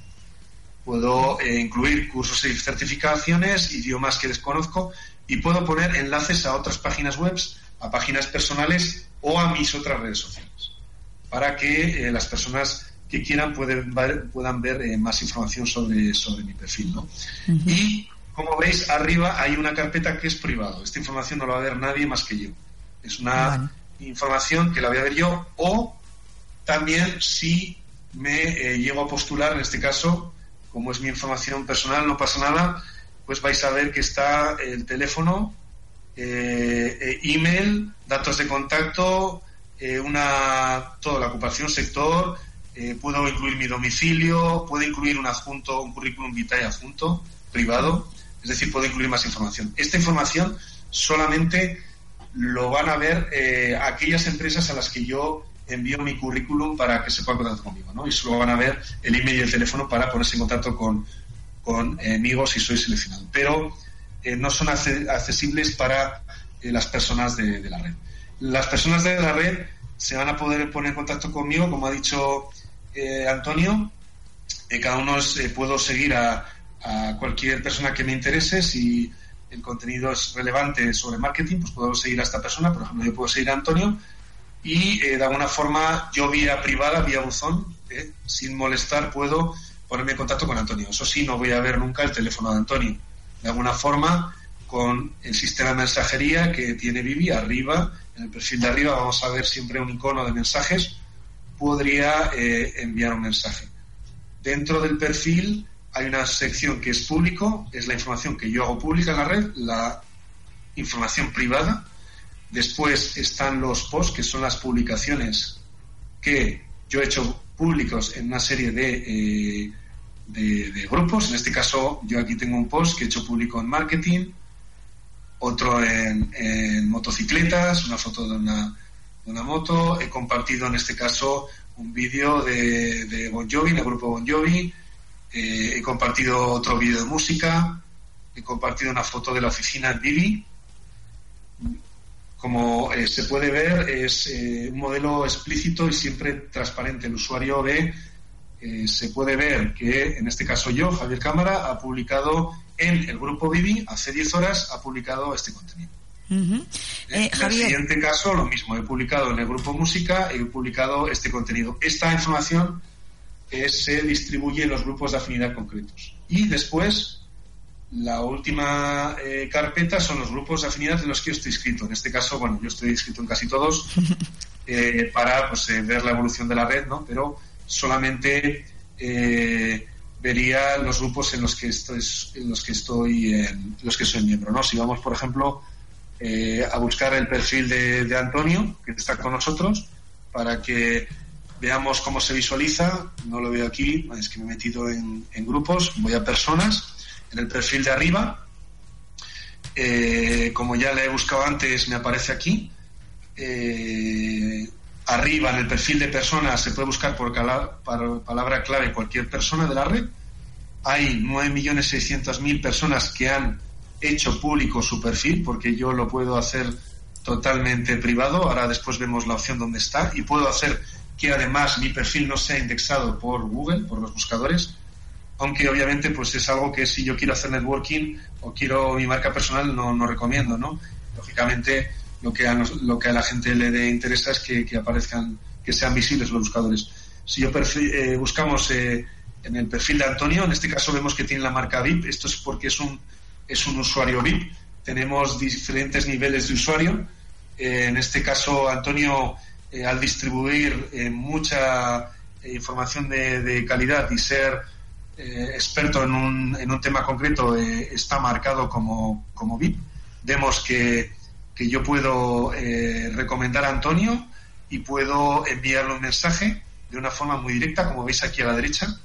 Puedo eh, incluir cursos y certificaciones, idiomas que desconozco y puedo poner enlaces a otras páginas web, a páginas personales o a mis otras redes sociales, para que las personas que quieran pueden puedan ver eh, más información sobre, sobre mi perfil. ¿no? Y como veis, arriba hay una carpeta que es privado. Esta información no la va a ver nadie más que yo. Es una información que la voy a ver yo o también si me eh, llego a postular, en este caso, como es mi información personal, no pasa nada, pues vais a ver que está el teléfono, eh, email, datos de contacto, una toda la ocupación, sector, eh, puedo incluir mi domicilio, puedo incluir un adjunto, un currículum vitae adjunto privado, es decir, puedo incluir más información. Esta información solamente lo van a ver eh, aquellas empresas a las que yo envío mi currículum para que se puedan contactar conmigo, ¿no? Y solo van a ver el email y el teléfono para ponerse en contacto con, con amigos si soy seleccionado. Pero eh, no son accesibles para las personas de, la red. Las personas de la red se van a poder poner en contacto conmigo, como ha dicho eh, Antonio, eh, cada uno eh, puedo seguir a, cualquier persona que me interese. Si el contenido es relevante sobre marketing, pues puedo seguir a esta persona. Por ejemplo, yo puedo seguir a Antonio y de alguna forma yo vía privada, vía buzón, sin molestar, puedo ponerme en contacto con Antonio. Eso sí, no voy a ver nunca el teléfono de Antonio. De alguna forma, con el sistema de mensajería que tiene Vivi arriba, en el perfil de arriba vamos a ver siempre un icono de mensajes podría eh, enviar un mensaje. Dentro del perfil hay una sección que es público, es la información que yo hago pública en la red, la información privada. Después están los posts, que son las publicaciones que yo he hecho públicos en una serie de, eh, de, grupos. En este caso, yo aquí tengo un post que he hecho público en marketing, otro en, en motocicletas, una foto de una una moto. He compartido en este caso un vídeo de, de Bon Jovi, del grupo Bon Jovi. Eh, he compartido otro vídeo de música. He compartido una foto de la oficina en Vivi. Como eh, se puede ver, es eh, un modelo explícito y siempre transparente. El usuario ve, se puede ver que, en este caso yo, Javier Cámara, ha publicado en el grupo Vivi, hace 10 horas, ha publicado este contenido. En el siguiente caso, lo mismo. He publicado en el grupo Música, he publicado este contenido. Esta información eh, se distribuye en los grupos de afinidad concretos. Y después, la última eh, carpeta son los grupos de afinidad en los que yo estoy inscrito. En este caso, bueno, yo estoy inscrito en casi todos eh, para pues, ver la evolución de la red, ¿no? Pero solamente vería los grupos en los que estoy, en los que estoy, en los que soy miembro, ¿no? Si vamos, por ejemplo, eh, a buscar el perfil de, Antonio, que está con nosotros, para que veamos cómo se visualiza. No lo veo aquí, es que me he metido en, grupos. Voy a personas. En el perfil de arriba, eh, como ya le he buscado antes, me aparece aquí. Eh, arriba, en el perfil de personas, se puede buscar por palabra clave cualquier persona de la red. Hay 9.600.000 personas que han hecho público su perfil, porque yo lo puedo hacer totalmente privado. Ahora después vemos la opción donde está y puedo hacer que además mi perfil no sea indexado por Google, por los buscadores, aunque obviamente pues es algo que si yo quiero hacer networking o quiero mi marca personal no, no recomiendo, ¿no? Lógicamente lo que a, lo que a la gente le interesa es que, aparezcan, que sean visibles los buscadores. Si yo eh, buscamos eh, en el perfil de Antonio, en este caso vemos que tiene la marca VIP, esto es porque es un es un usuario VIP. Tenemos diferentes niveles de usuario. Eh, en este caso, Antonio, al distribuir mucha información de, calidad y ser experto en un, en un, tema concreto, está marcado como, como VIP. Vemos que, que yo puedo recomendar a Antonio y puedo enviarle un mensaje de una forma muy directa, como veis aquí a la derecha.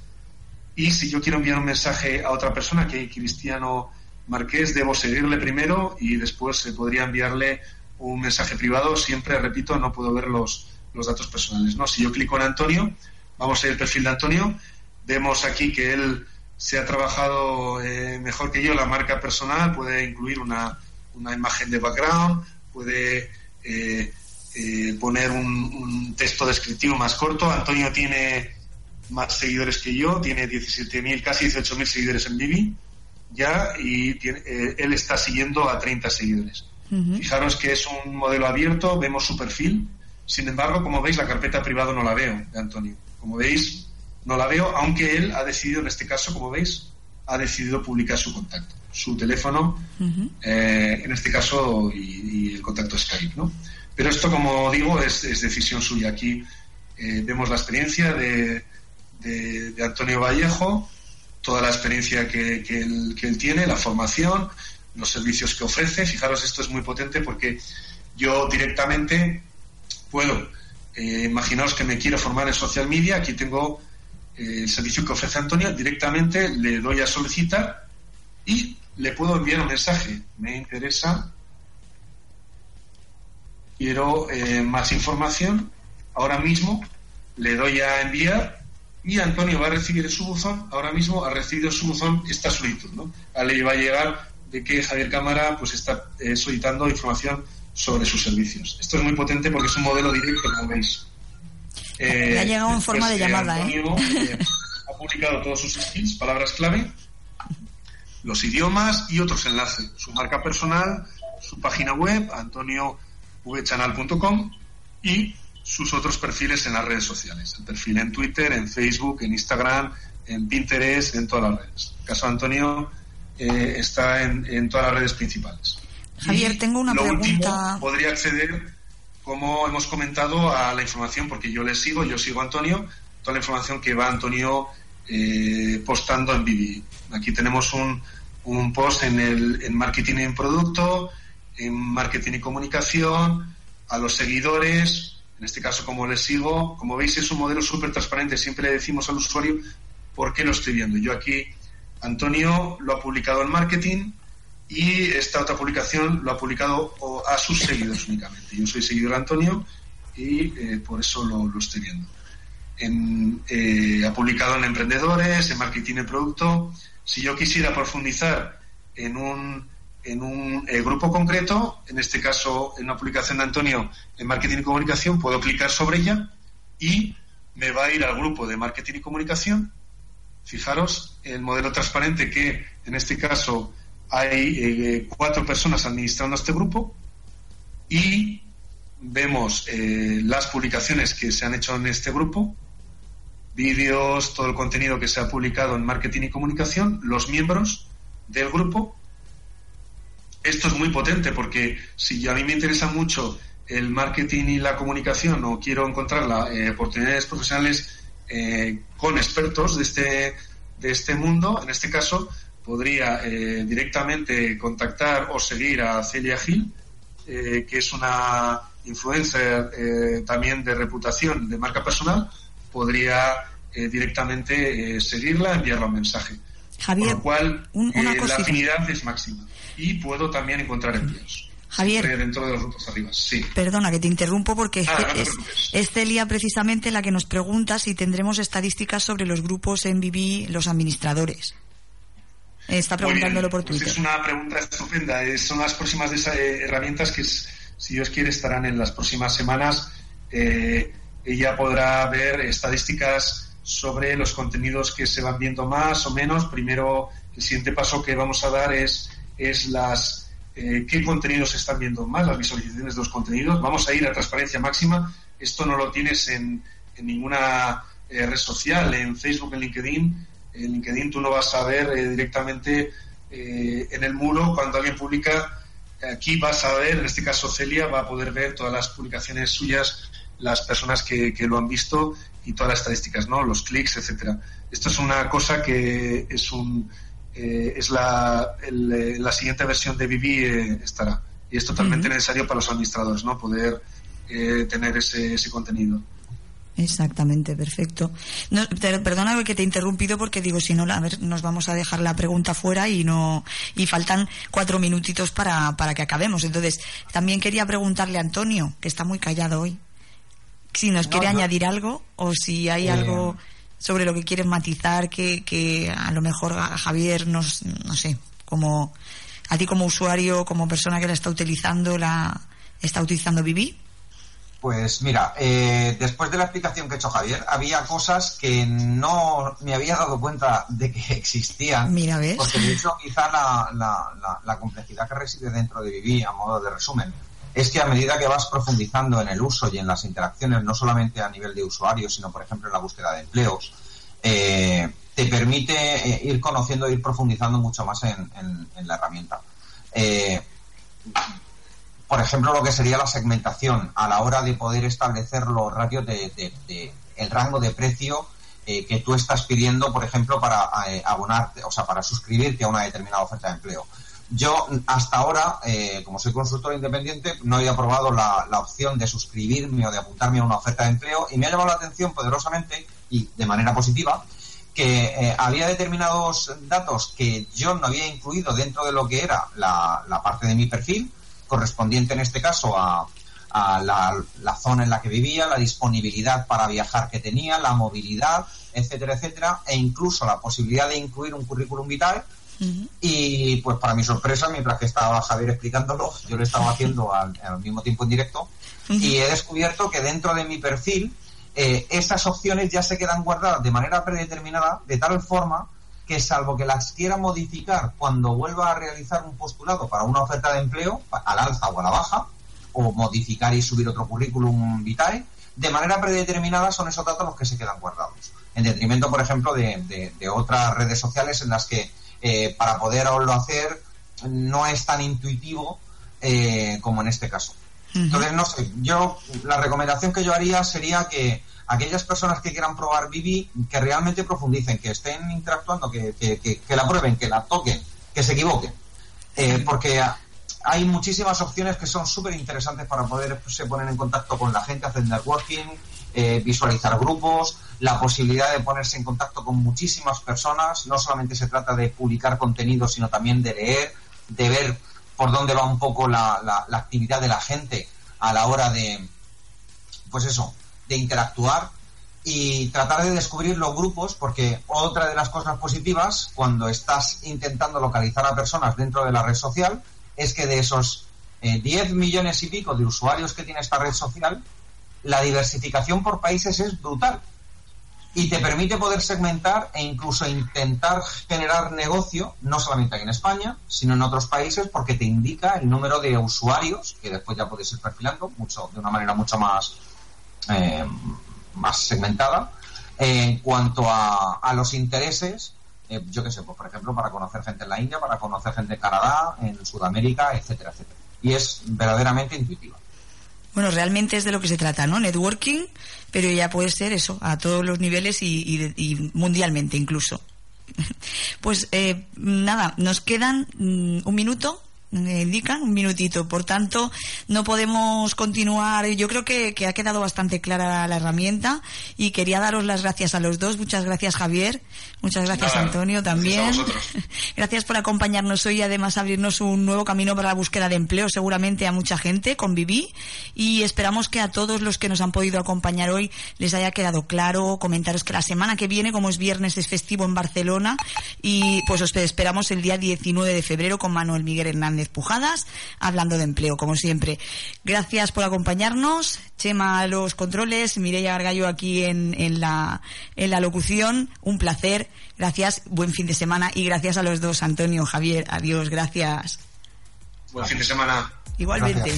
Y si yo quiero enviar un mensaje a otra persona, que Cristiano Marqués, debo seguirle primero y después se podría enviarle un mensaje privado. Siempre, repito, no puedo ver los, los datos personales. ¿no? Si yo clico en Antonio, vamos a ir al perfil de Antonio, vemos aquí que él se ha trabajado eh, mejor que yo la marca personal, puede incluir una, una imagen de background, puede eh, eh, poner un, texto descriptivo más corto. Antonio tiene más seguidores que yo, tiene 17.000, casi 18.000 seguidores en Vivi ya y él está siguiendo a 30 seguidores. Fijaros que es un modelo abierto, vemos su perfil, sin embargo, como veis, la carpeta privada no la veo de Antonio. Como veis, no la veo, aunque él ha decidido, en este caso, como veis, ha decidido publicar su contacto, su teléfono, eh, en este caso, y, el contacto Skype, ¿no? Pero esto, como digo, es, decisión suya. Aquí eh, vemos la experiencia de, Antonio Vallejo, toda la experiencia que, él, que él tiene, la formación, los servicios que ofrece. Fijaros, esto es muy potente porque yo directamente puedo, eh, imaginaos que me quiero formar en social media, aquí tengo el servicio que ofrece Antonio, directamente le doy a solicitar y le puedo enviar un mensaje. Me interesa, quiero eh, más información, ahora mismo le doy a enviar y Antonio va a recibir en su buzón, ahora mismo ha recibido su buzón esta solicitud, ¿no? le va a llegar de que Javier Cámara pues está solicitando información sobre sus servicios. Esto es muy potente porque es un modelo directo, como veis. Eh, ha llegado en forma de eh, llamada, ¿eh? ¿eh? Ha publicado todos sus skills, palabras clave, los idiomas y otros enlaces. Su marca personal, su página web, antoniovchanal.com y sus otros perfiles en las redes sociales. El perfil en Twitter, en Facebook, en Instagram, en Pinterest, en todas las redes. El caso de Antonio está en todas las redes principales. Javier, tengo una pregunta. podría acceder, como hemos comentado, a la información, porque yo le sigo, yo sigo a Antonio, toda la información que va Antonio eh, postando en Vivi. Aquí tenemos un, un post en, el, en marketing en producto, en marketing y comunicación, a los seguidores, en este caso como les sigo. Como veis es un modelo súper transparente, siempre le decimos al usuario por qué lo estoy viendo. Yo aquí, Antonio lo ha publicado en marketing, y esta otra publicación lo ha publicado a sus seguidores únicamente. Yo soy seguidor de Antonio y eh, por eso lo, estoy viendo. Eh, ha publicado en emprendedores, en marketing de producto. Si yo quisiera profundizar en un, en un eh, grupo concreto, en este caso en una publicación de Antonio en marketing y comunicación, puedo clicar sobre ella y me va a ir al grupo de marketing y comunicación. Fijaros, el modelo transparente que en este caso hay eh, cuatro personas administrando este grupo y vemos eh, las publicaciones que se han hecho en este grupo, vídeos, todo el contenido que se ha publicado en marketing y comunicación, los miembros del grupo. Esto es muy potente porque si a mí me interesa mucho el marketing y la comunicación o quiero encontrar eh, oportunidades profesionales con expertos de este, de este mundo, en este caso, podría eh, directamente contactar o seguir a Celia Gil, eh, que es una influencer eh, también de reputación de marca personal, podría directamente seguirla, enviarle un mensaje. Javier, Con lo cual, la afinidad es máxima. Y puedo también encontrar envíos. Javier, dentro de los grupos arriba. Sí. Perdona que te interrumpo porque ah, es, Celia precisamente la que nos pregunta si tendremos estadísticas sobre los grupos en Vivi, los administradores. Está preguntándolo por pues Twitter. es una pregunta estupenda. Son las próximas eh, herramientas que, si Dios quiere, estarán en las próximas semanas. Eh, ella podrá ver estadísticas sobre los contenidos que se van viendo más o menos. Primero, el siguiente paso que vamos a dar es, es las eh, qué contenidos se están viendo más, las visualizaciones de los contenidos. Vamos a ir a transparencia máxima. Esto no lo tienes en, en ninguna red social, en Facebook, en LinkedIn en LinkedIn tú no vas a ver eh, directamente eh, en el muro cuando alguien publica. Aquí vas a ver, en este caso Celia, va a poder ver todas las publicaciones suyas, las personas que, lo han visto y todas las estadísticas, ¿no? Los clics, etcétera. Esto es una cosa que es un eh, es la, la siguiente versión de Vivi estará y es totalmente necesario para los administradores, ¿no? Poder tener ese, ese contenido. Exactamente, perfecto. No, perdona que te he interrumpido porque digo, si no, a ver, nos vamos a dejar la pregunta fuera y no y faltan cuatro minutitos para, para que acabemos. Entonces, también quería preguntarle a Antonio, que está muy callado hoy, si nos quiere añadir algo o si hay eh, algo sobre lo que quieres matizar que, que a lo mejor a Javier nos, no sé, como a ti como usuario, como persona que la está utilizando, la está utilizando Vivi. Pues mira, eh, después de la explicación que ha hecho Javier, había cosas que no me había dado cuenta de que existían. Mira, ¿ves? Porque de hecho quizá la, la, la, complejidad que reside dentro de Vivi, a modo de resumen, es que a medida que vas profundizando en el uso y en las interacciones, no solamente a nivel de usuario, sino por ejemplo en la búsqueda de empleos, eh, te permite eh, ir conociendo, ir profundizando mucho más en, en, la herramienta. Eh, por ejemplo, lo que sería la segmentación a la hora de poder establecer los ratios de, el rango de precio eh, que tú estás pidiendo, por ejemplo, para eh, abonarte, o sea, para suscribirte a una determinada oferta de empleo. Yo hasta ahora, eh, como soy consultor independiente, no había probado la, opción de suscribirme o de apuntarme a una oferta de empleo y me ha llamado la atención poderosamente y de manera positiva que había determinados datos que yo no había incluido dentro de lo que era la parte de mi perfil correspondiente en este caso a, la, zona en la que vivía, la disponibilidad para viajar que tenía, la movilidad, etcétera, etcétera, e incluso la posibilidad de incluir un currículum vital. Y pues para mi sorpresa, mientras que estaba Javier explicándolo, yo lo estaba haciendo al, mismo tiempo en directo y he descubierto que dentro de mi perfil eh, esas opciones ya se quedan guardadas de manera predeterminada de tal forma que salvo que las quiera modificar cuando vuelva a realizar un postulado para una oferta de empleo, al alza o a la baja, o modificar y subir otro currículum vitae, de manera predeterminada son esos datos los que se quedan guardados. En detrimento, por ejemplo, de, otras redes sociales en las que eh, para poderlo hacer no es tan intuitivo eh, como en este caso. Entonces, no sé, yo la recomendación que yo haría sería que aquellas personas que quieran probar Vivi, que realmente profundicen, que estén interactuando, que, que, la prueben, que la toquen, que se equivoquen. Eh, porque hay muchísimas opciones que son súper interesantes para poder se poner en contacto con la gente, hacer networking, eh, visualizar grupos, la posibilidad de ponerse en contacto con muchísimas personas. No solamente se trata de publicar contenido, sino también de leer, de ver por dónde va un poco la, la actividad de la gente a la hora de, pues eso, de interactuar y tratar de descubrir los grupos, porque otra de las cosas positivas cuando estás intentando localizar a personas dentro de la red social es que de esos 10 eh, millones y pico de usuarios que tiene esta red social, la diversificación por países es brutal y te permite poder segmentar e incluso intentar generar negocio, no solamente aquí en España, sino en otros países, porque te indica el número de usuarios, que después ya puedes ir perfilando mucho, de una manera mucho más eh, más segmentada. En cuanto a, a los intereses, eh, yo qué sé, pues por ejemplo, para conocer gente en la India, para conocer gente en Canadá, en Sudamérica, etcétera, etcétera. Y es verdaderamente intuitiva. Bueno, realmente es de lo que se trata, ¿no? Networking, pero ya puede ser eso, a todos los niveles y, mundialmente incluso. Pues eh, nada, nos quedan mm, un minuto indican un minutito. Por tanto, no podemos continuar. Yo creo que, ha quedado bastante clara la herramienta y quería daros las gracias a los dos. Muchas gracias, Javier. Muchas gracias, Antonio, también. Gracias, por acompañarnos hoy y además abrirnos un nuevo camino para la búsqueda de empleo, seguramente a mucha gente con Viví. Y esperamos que a todos los que nos han podido acompañar hoy les haya quedado claro. Comentaros que la semana que viene, como es viernes, es festivo en Barcelona y pues os esperamos el día 19 de febrero con Manuel Miguel Hernández Pujadas, hablando de empleo, como siempre. Gracias por acompañarnos. Chema a los controles, Mireia Gargallo aquí en, en, la, en la locución. Un placer. Gracias, buen fin de semana y gracias a los dos, Antonio, Javier. Adiós, gracias. Buen fin de semana. Igualmente.